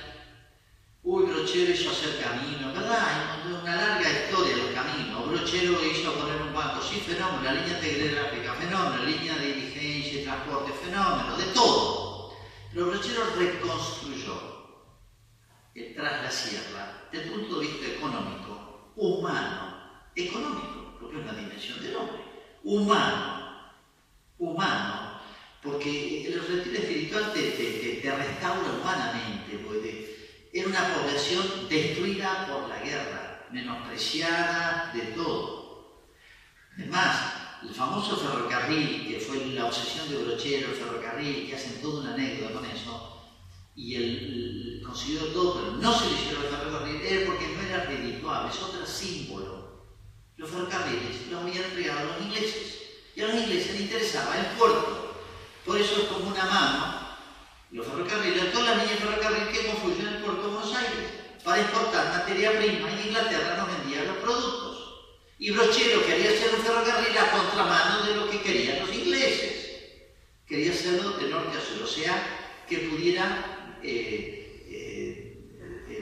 Speaker 3: uy, Brochero hizo hacer camino, ¿verdad? Hay una larga historia de los caminos. Brochero hizo poner un banco, sí, fenómeno, línea telegráfica, fenómeno, la línea de diligencia y transporte, fenómeno, de todo. Pero Brochero reconstruyó tras la sierra desde el punto de vista económico, humano, económico, porque es una dimensión del hombre, humano, humano, porque el retiro espiritual te, te, te restaura humanamente, porque era una población destruida por la guerra, menospreciada de todo. Además, el famoso ferrocarril, que fue la obsesión de Brochero, el ferrocarril, que hacen toda una anécdota con eso, y él consiguió todo, pero no se le hicieron el ferrocarril, era porque no era redituable, es otro símbolo. Los ferrocarriles los habían entregado a los ingleses, y a los ingleses les interesaba el puerto. Por eso es como una mano, los ferrocarriles, todas las líneas de ferrocarril que confluyen en el puerto de Buenos Aires, para exportar materia prima, y Inglaterra nos vendía los productos. Y Brochero quería hacer un ferrocarril a contramano de lo que querían los ingleses. Quería hacerlo de norte a sur, o sea, que pudiera eh,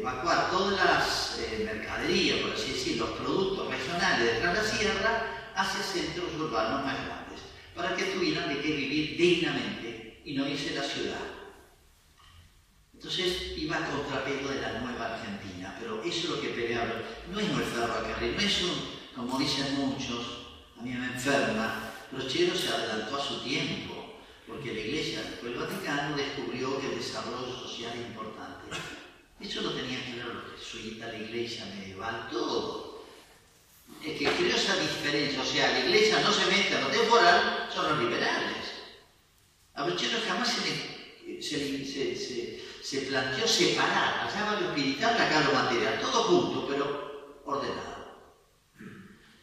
Speaker 3: evacuar todas las eh, mercaderías, por así decir, los productos regionales de tras la sierra hacia centros urbanos más grandes, para que tuvieran de qué vivir dignamente y no irse a la ciudad. Entonces iba a contrapelo de la nueva Argentina, pero eso es lo que peleaba. No es un ferrocarril, no es un como dicen muchos, a mí me enferma, Brochero se adelantó a su tiempo, porque la Iglesia, del Vaticano, descubrió que el desarrollo social es importante. Eso lo tenían ver los jesuitas, la Iglesia medieval, todo. El que creó esa diferencia, o sea, la Iglesia no se mete a lo temporal, son los liberales. A Brochero jamás se, se, se, se planteó separar, allá va lo espiritual, acá lo material, todo junto, pero ordenado.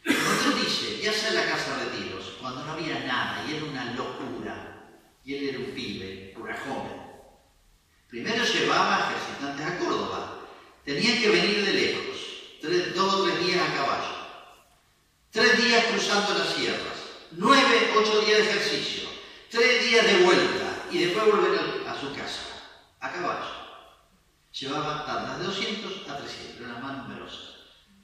Speaker 3: Él dice, ya sea la casa de retiros, cuando no había nada y era una locura, y él era un pibe, una primero llevaba ejercitantes a Córdoba, tenían que venir de lejos, tres, dos o tres días a caballo, tres días cruzando las sierras, nueve, ocho días de ejercicio, tres días de vuelta y después volver a, su casa, a caballo. Llevaba tandas de 200 a 300, eran las más numerosas.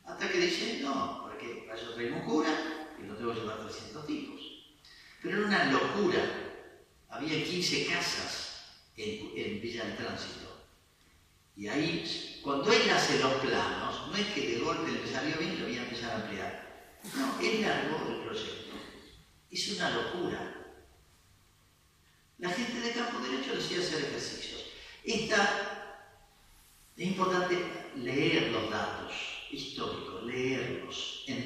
Speaker 3: Hasta que dice, no, porque para eso traigo un cura y no tengo que llevar 300 tipos. Pero era una locura. Había 15 casas en, en Villa del Tránsito. Y ahí, cuando él hace los planos, no es que de golpe le salió bien y lo voy a empezar a ampliar. No, él largó el proyecto. Es una locura. La gente de campo derecho decía hacer ejercicios. Esta, es importante leer los datos históricos, leerlos, en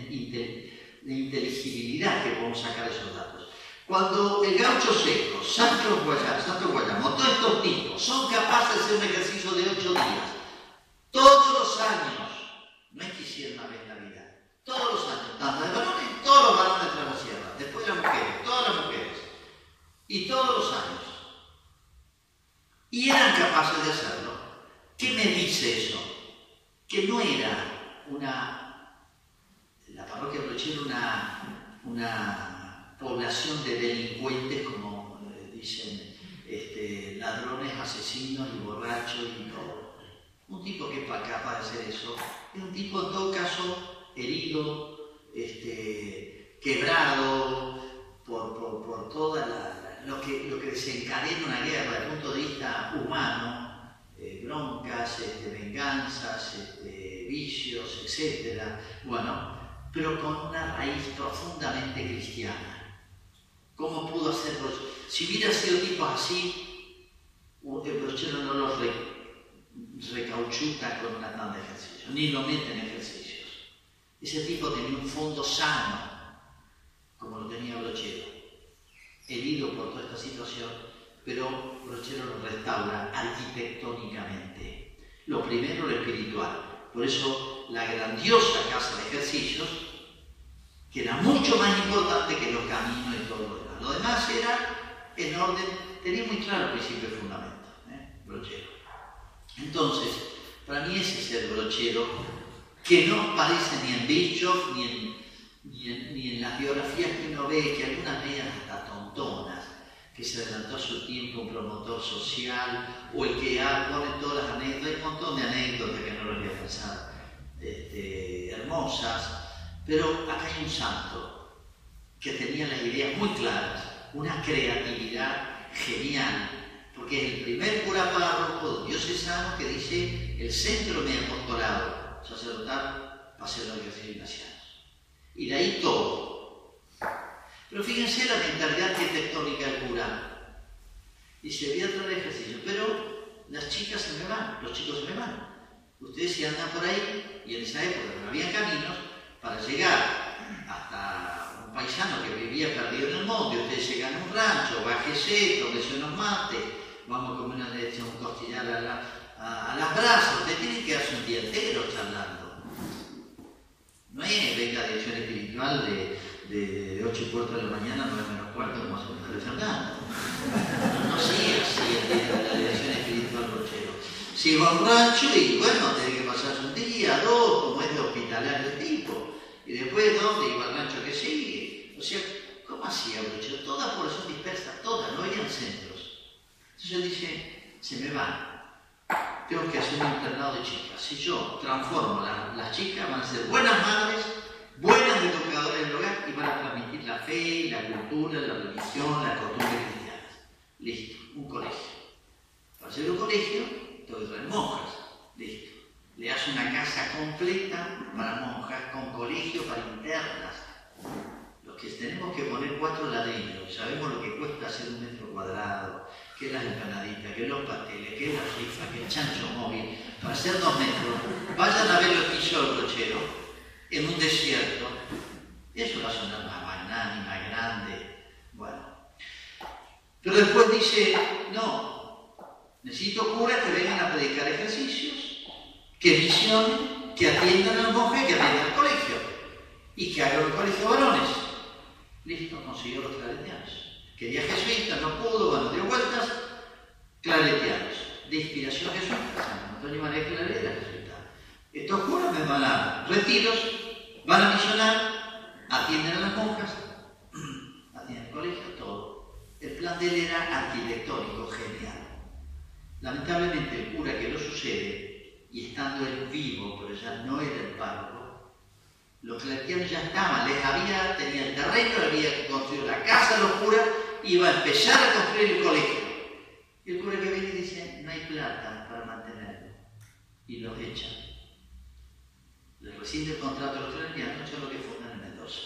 Speaker 3: la inteligibilidad que podemos sacar de esos datos. Cuando el gaucho seco, Santos Guayamo, Santo Guayamo, todos estos tipos son capaces de hacer un ejercicio de ocho días, todos los años, no es que hicieron una vez vida, todos los años, tanto de varones, todos los varones de la sierra, después las mujeres, todas las mujeres, y todos los años. Y eran capaces de hacerlo. ¿Qué me dice eso? Que no era una, la parroquia Brochero una, una población de delincuentes, como eh, dicen, este, ladrones, asesinos y borrachos y todo. Un tipo que es capaz de hacer eso es un tipo en todo caso herido, este, quebrado por, por, por toda lo, que, lo que desencadena una guerra desde el punto de vista humano, eh, broncas, este, venganzas, este, vicios, etc. Bueno, pero con una raíz profundamente cristiana. ¿Cómo pudo hacerlo? Si hubiera sido tipo así, el brochero no lo recauchuta con una tanda de ejercicio, ni lo mete en ejercicios. Ese tipo tenía un fondo sano, como lo tenía Brochero, herido por toda esta situación, pero Brochero lo restaura arquitectónicamente. Lo primero, lo espiritual. Por eso la grandiosa casa de ejercicios, que era mucho más importante que los caminos y todo lo demás. Lo demás era en orden, tenía muy claro el principio y fundamento, ¿eh? brochero. Entonces, para mí ese es el brochero que no aparece ni en Bischoff ni en, ni en, las biografías que uno ve, que algunas veían hasta tontonas, que se adelantó a su tiempo un promotor social, o el que ah, pone todas las anécdotas, hay un montón de anécdotas que no lo voy a pensar, este, hermosas, pero acá hay un santo que tenía las ideas muy claras, una creatividad genial, porque es el primer cura párroco diocesano que dice el centro de mi apostolado sacerdotal va a ser. Y de ahí todo. Pero fíjense la mentalidad arquitectónica del cura. Dice, voy a traer ejercicio, pero las chicas se me van, los chicos se me van. Ustedes si andan por ahí, y en esa época no había caminos, para llegar hasta un paisano que vivía perdido en el monte, ustedes llegan a un rancho, bájese, tómese unos mates, vamos a comer una leche, un costillar a, la, a, las brasas, ustedes tienen que hacer un día entero charlando. No es venga de lección espiritual de, de, 8 y cuarto de la mañana, 9 menos cuarto, como hace un Fernando. No, sigue así el de la dirección espiritual brochero. Si va a un rancho y bueno, tiene que pasarse un día, dos, como es de hospitalario el tipo. Y después, ¿dónde iba el rancho que sigue? ¿Cómo hacía Brochero? Toda población dispersa, todas, no habían centros. Entonces él dice, se me van. Tengo que hacer un internado de chicas. Si yo transformo las chicas, van a ser buenas madres, buenas educadoras del hogar y van a transmitir la fe, la cultura, la religión, la costumbre cristiana. Listo, un colegio. Para hacer un colegio, tengo que traer monjas. Listo le hace una casa completa para monjas, con colegio para internas. Que tenemos que poner cuatro ladrillos, sabemos lo que cuesta hacer un metro cuadrado, que las empanaditas, que los pasteles, que la rifa, que el chancho móvil, para hacer dos metros, vayan a ver lo que hizo el brochero en un desierto. Eso va a sonar más magnánima, grande. Bueno. Pero después dice, no, necesito curas que vengan a predicar ejercicios que visionen, que atiendan a las monjas y que atiendan al colegio. Y que hagan el colegio varones. Listo, consiguió los claretianos. Quería jesuita, no pudo, bueno, dio vueltas. Claretianos. De inspiración jesuita. San Antonio María Claret era jesuita. Estos curas me van a retiros, van a misionar, atienden a las monjas, [CLEARS THROAT] atienden al colegio, todo. El plan de él era arquitectónico, genial. Lamentablemente el cura que lo sucede y estando él vivo, pero ya no era el párroco, los claretianos ya estaban, les había, tenía el terreno, le había construido la casa los curas, iba a empezar a construir el colegio. Y el cura que viene dice, no hay plata para mantenerlo. Y los echan. Les rescinde el contrato a los claretianos, es lo que fundan en Mendoza.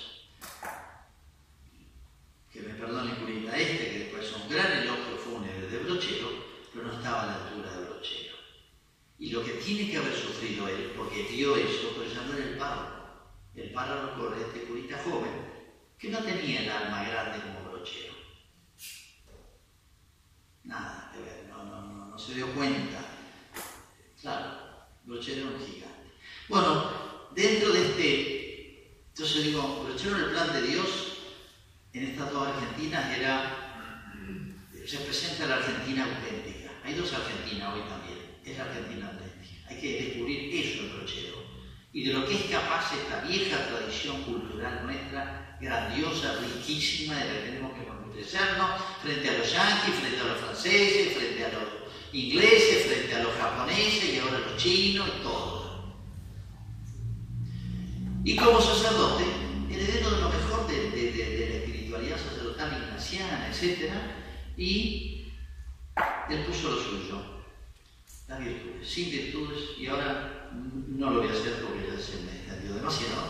Speaker 3: Que me perdone curita este, que después son gran elogio fúnebre de Brochero, pero no estaba a la altura de Brochero. Y lo que tiene que haber sufrido él, porque dio eso, pero ya no era el párroco. El párroco era este curita joven, que no tenía el alma grande como brochero. Nada no, no, no, se dio cuenta. Claro, brochero era un gigante. Bueno, dentro de este, entonces digo, brochero en el plan de Dios, en estas dos Argentinas era, representa la Argentina auténtica. Hay dos Argentinas hoy también es la Argentina auténtica. Hay que descubrir eso el brochero. Y de lo que es capaz esta vieja tradición cultural nuestra, grandiosa, riquísima, de la que tenemos que enriquecernos frente a los yanquis, frente a los franceses, frente a los ingleses, frente a los japoneses y ahora a los chinos y todo. Y como sacerdote, heredero de lo mejor de, de la espiritualidad sacerdotal ignaciana, etc., y él puso lo suyo virtudes, sin virtudes, y ahora no lo voy a hacer porque ya se me extendió demasiado.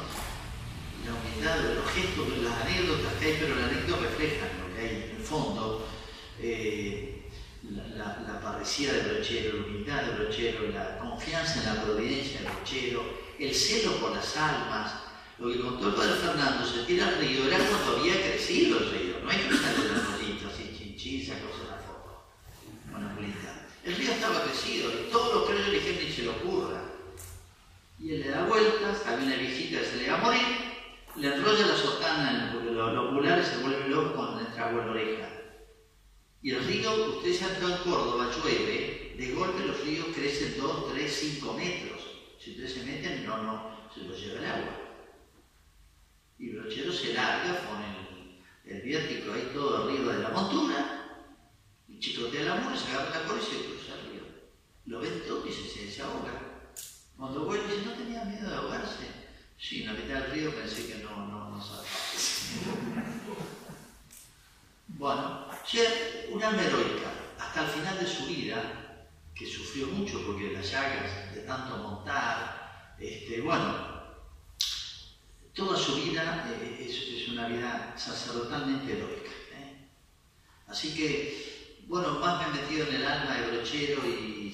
Speaker 3: La humildad, los gestos, las anécdotas que hay, pero las anécdotas reflejan lo que hay en el fondo. Eh, la, la, parresía del brochero, la humildad del brochero, la confianza en la providencia del brochero, el celo por las almas. Lo que contó el padre Fernando, se tira al río, era cuando había crecido el río, no hay que de las rollitos así chinchis, cosas la foto. Bueno, El río estaba crecido y todos los le dijeron ni se le ocurra. Y él le da vueltas, había una que se le va a morir, le enrolla la sotana, porque los, oculares se vuelven locos cuando le en la oreja y el río, ustedes han estado en Córdoba, llueve, de golpe los ríos crecen 2, 3, 5 metros. Si ustedes se meten, no, no, se los lleva el agua. Y brochero se larga con el, el viértico ahí todo arriba de la montura, y chicotea la mula, se agarra la cola y. Lo ven todo y se, se ahoga. Cuando vuelve dice, ¿no tenía miedo de ahogarse? Sí, en la mitad del río pensé que no, no. Bueno, una alma heroica, hasta el final de su vida, que sufrió mucho porque las llagas de tanto montar, este, bueno, toda su vida eh, es, una vida sacerdotalmente heroica. ¿eh? Así que, bueno, más me he metido en el alma de brochero y,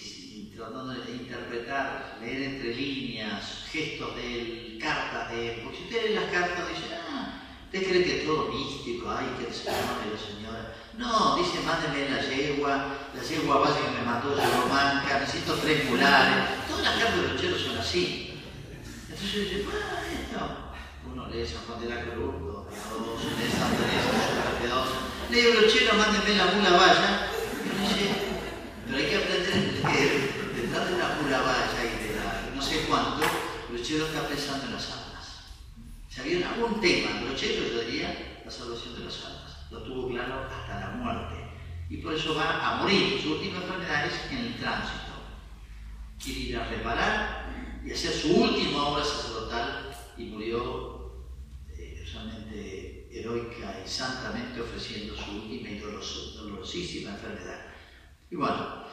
Speaker 3: tratando de interpretar, leer entre líneas, gestos de él, cartas de él, porque si usted lee las cartas dice, ah, ¿Usted cree que es todo místico? Ay, que el Señor la Señora. No, dice, mándeme la yegua, la yegua básica que me mató de manca, necesito tres mulares. Todas las cartas de brocheros son así. Entonces yo dice, ah, esto. Uno lee San Juan de la Cruz, dos, lee San dos. Lee brochero, mándeme la mula vaya. Y pero hay que aprender que de la mula vaya y de la no sé cuánto, el brochero está pensando en la santa. Si había algún tema brochero, yo diría la salvación de las almas. Lo tuvo claro hasta la muerte. Y por eso va a morir. Su última enfermedad es en el tránsito. Quiere ir a reparar y hacer su última obra sacerdotal y murió eh, realmente heroica y santamente ofreciendo su última y dolorosísima enfermedad. Y bueno,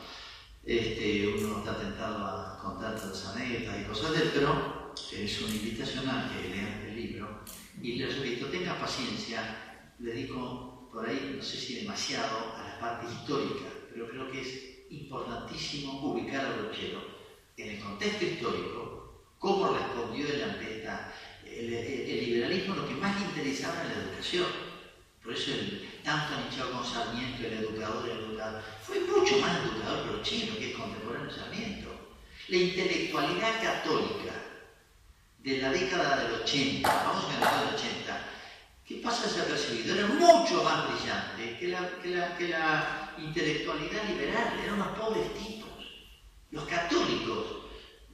Speaker 3: este, uno está tentado a contar todas anécdotas y cosas de él, pero es una invitación a que lean el libro y les repito, tenga paciencia, le dedico por ahí, no sé si demasiado, a la parte histórica, pero creo que es importantísimo ubicar a Brochero en el contexto histórico, cómo respondió el el, liberalismo lo que más le interesaba era la educación. Por eso el, tanto han con Sarmiento, el educador, el educador. Fue mucho más educador Brochero que es contemporáneo Sarmiento. La intelectualidad católica de la década del 80, vamos a la década del 80, ¿qué pasa desapercibido? Era mucho más brillante que la, que la, que la intelectualidad liberal, eran unos pobres tipos. Los católicos,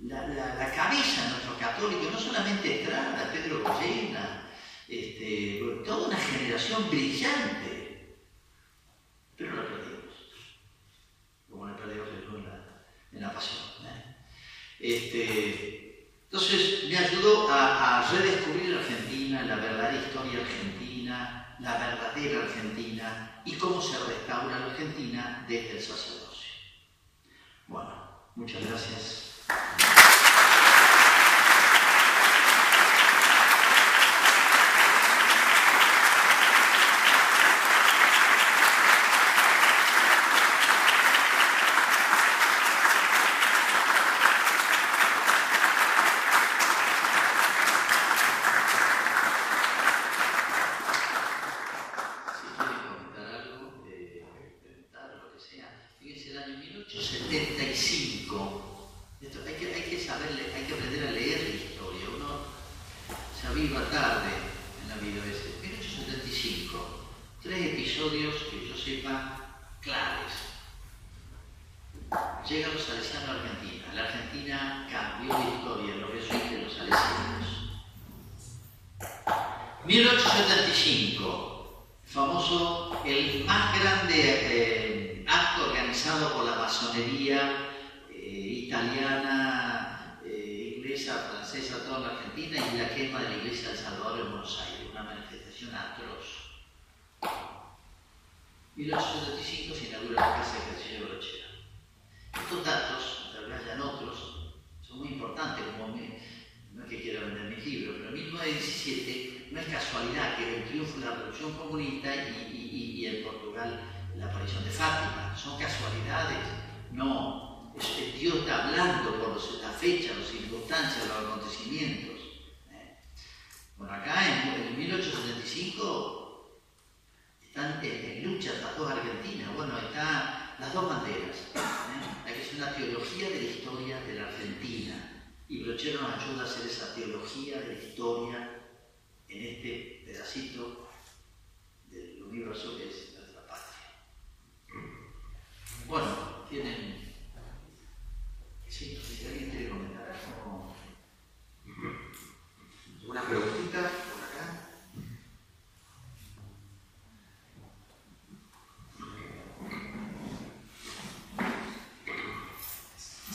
Speaker 3: la, cabeza de nuestros católicos, no solamente Estrada, Pedro Goyena, este, toda una generación brillante, pero la perdimos, como la perdimos en la, en la pasión. ¿eh? Este, entonces me ayudó a, redescubrir Argentina, la verdadera historia argentina, la verdadera Argentina y cómo se restaura la Argentina desde el sacerdocio. Bueno, muchas gracias.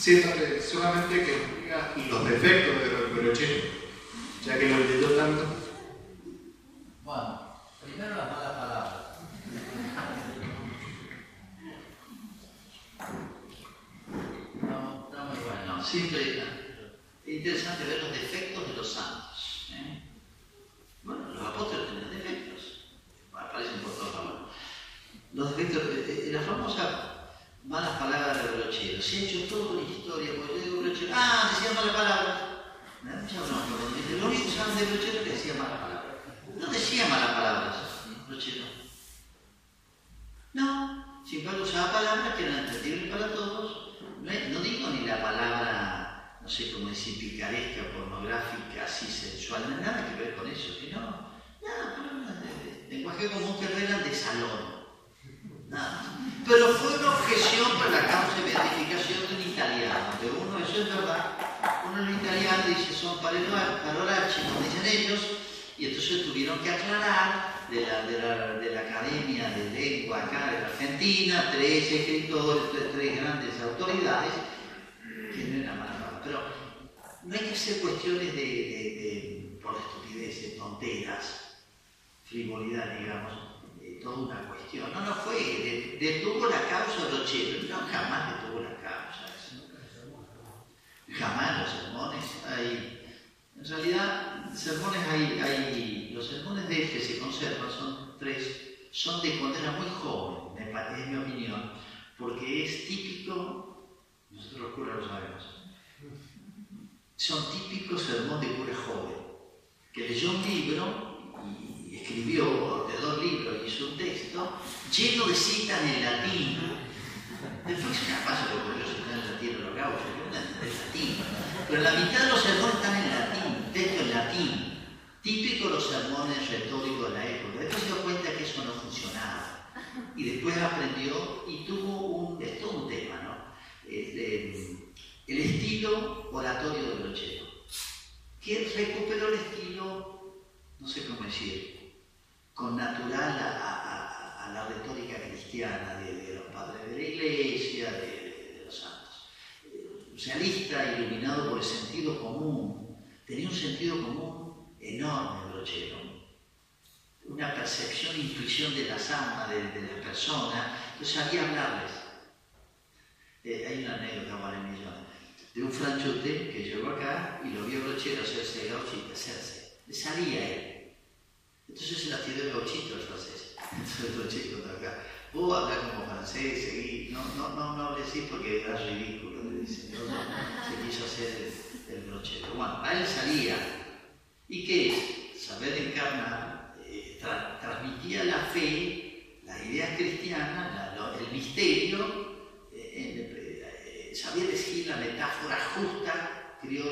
Speaker 3: siéndole solamente que nos
Speaker 4: diga los defectos de Pinochet, ya que lo intentó tanto.
Speaker 3: Bueno, primero las malas palabras. No, no muy bueno, simple y Interesante ver los defectos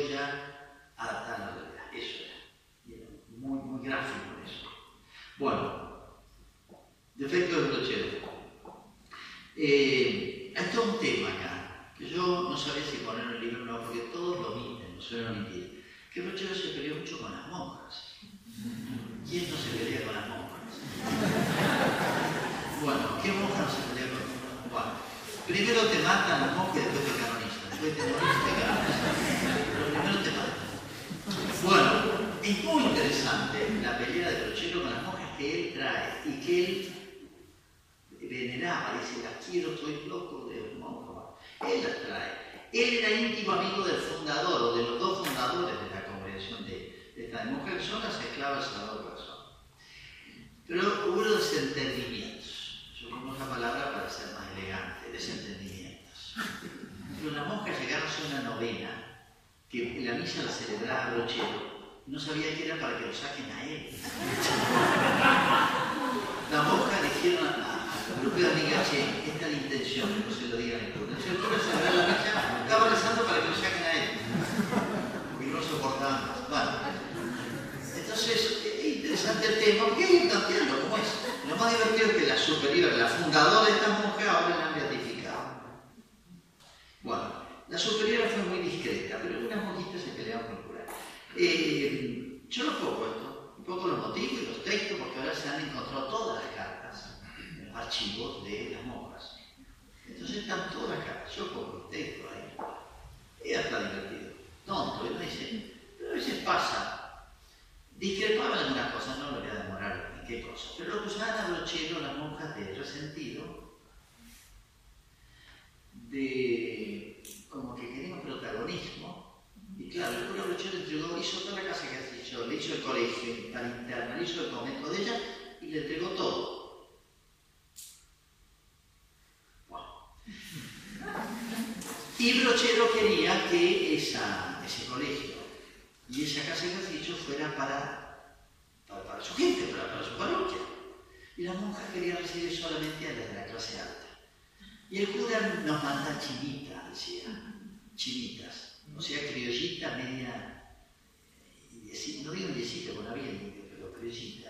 Speaker 3: ya adaptada a la realidad. Eso era. Y era muy, muy gráfico eso. Bueno, defecto del brochero. Eh, hay todo un tema acá, que yo no sabía si poner en el libro o no, porque todos lo miten, no suelen mentir. Que el se peleó mucho con las monjas. ¿Quién no se pelea con las monjas? bueno, ¿qué monjas no se pelea con las monjas? Bueno, primero te matan las monjas y después te cargan bueno, es muy interesante la pelea de Rochelo con las monjas que él trae y que él veneraba, dice, las quiero, estoy loco de monjas. Él las trae. Él era íntimo amigo del fundador o de los dos fundadores de la congregación de, de esta monjas, son las esclavas Salvador Razón. Pero hubo desentendimientos. Yo pongo esa palabra para ser más elegante, desentendimientos. Pero las monjas llegaron a una novena, que la misa la celebraba Brochero, no sabía que era para que lo saquen a él. La monja dijeron a, a grupo de amigas, esta es la intención, no se lo digan al cura. El cura celebrar la misa, estaba rezando para que lo saquen a él. Porque no soportaban más. Bueno, entonces, es interesante el tema, porque hay que cambiarlo, ¿cómo es? Lo más divertido es que la superior, la fundadora de esta monja, ahora la han beatificado. Bueno, la superiora fue muy discreta, pero unas monjitas se peleaban con el cura. Eh, yo lo pongo esto, un poco los motivos los textos, porque ahora se han encontrado todas las cartas los archivos de las monjas. Entonces están todas las cartas, yo pongo los textos ahí. Y hasta divertido. Tonto, y uno dice, pero a veces pasa. Discrepaban en algunas cosas, no lo voy a demorar en qué cosa. Pero lo que usaban a brochero las monjas de resentido, de como que querían protagonismo. Y claro, el brochero entregó, hizo toda la casa que has dicho, le hizo el colegio, la interna, le hizo el convento de ella y le entregó todo. Y Brochero quería que esa, ese colegio y esa casa de ejercicio fuera para, para, para su gente, para, para, su parroquia. Y las monjas querían recibir solamente a las de la clase alta. Y el cura nos manda chinitas, decía, chinitas, o sea, criollita media, no digo indecita, porque había indio, pero criollita.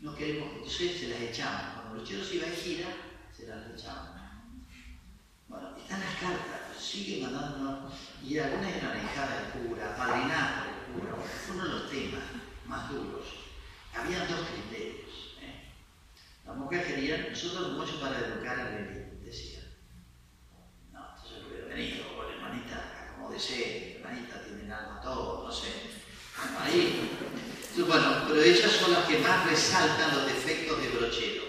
Speaker 3: No queremos, entonces se las echaban. Cuando los cheros iban de gira, se las echaban. Bueno, están las cartas, siguen mandando, y algunas eran hijadas del cura, padrinadas del cura, uno de los temas más duros. Había dos criterios. ¿eh? Las mujeres querían, nosotros mucho para educar a la decía. No, entonces yo hubiera venido, con hermanita, hermanita, tienen alma todo, no sé. Ahí. Bueno, pero ellas son las que más resaltan los defectos de Brochero,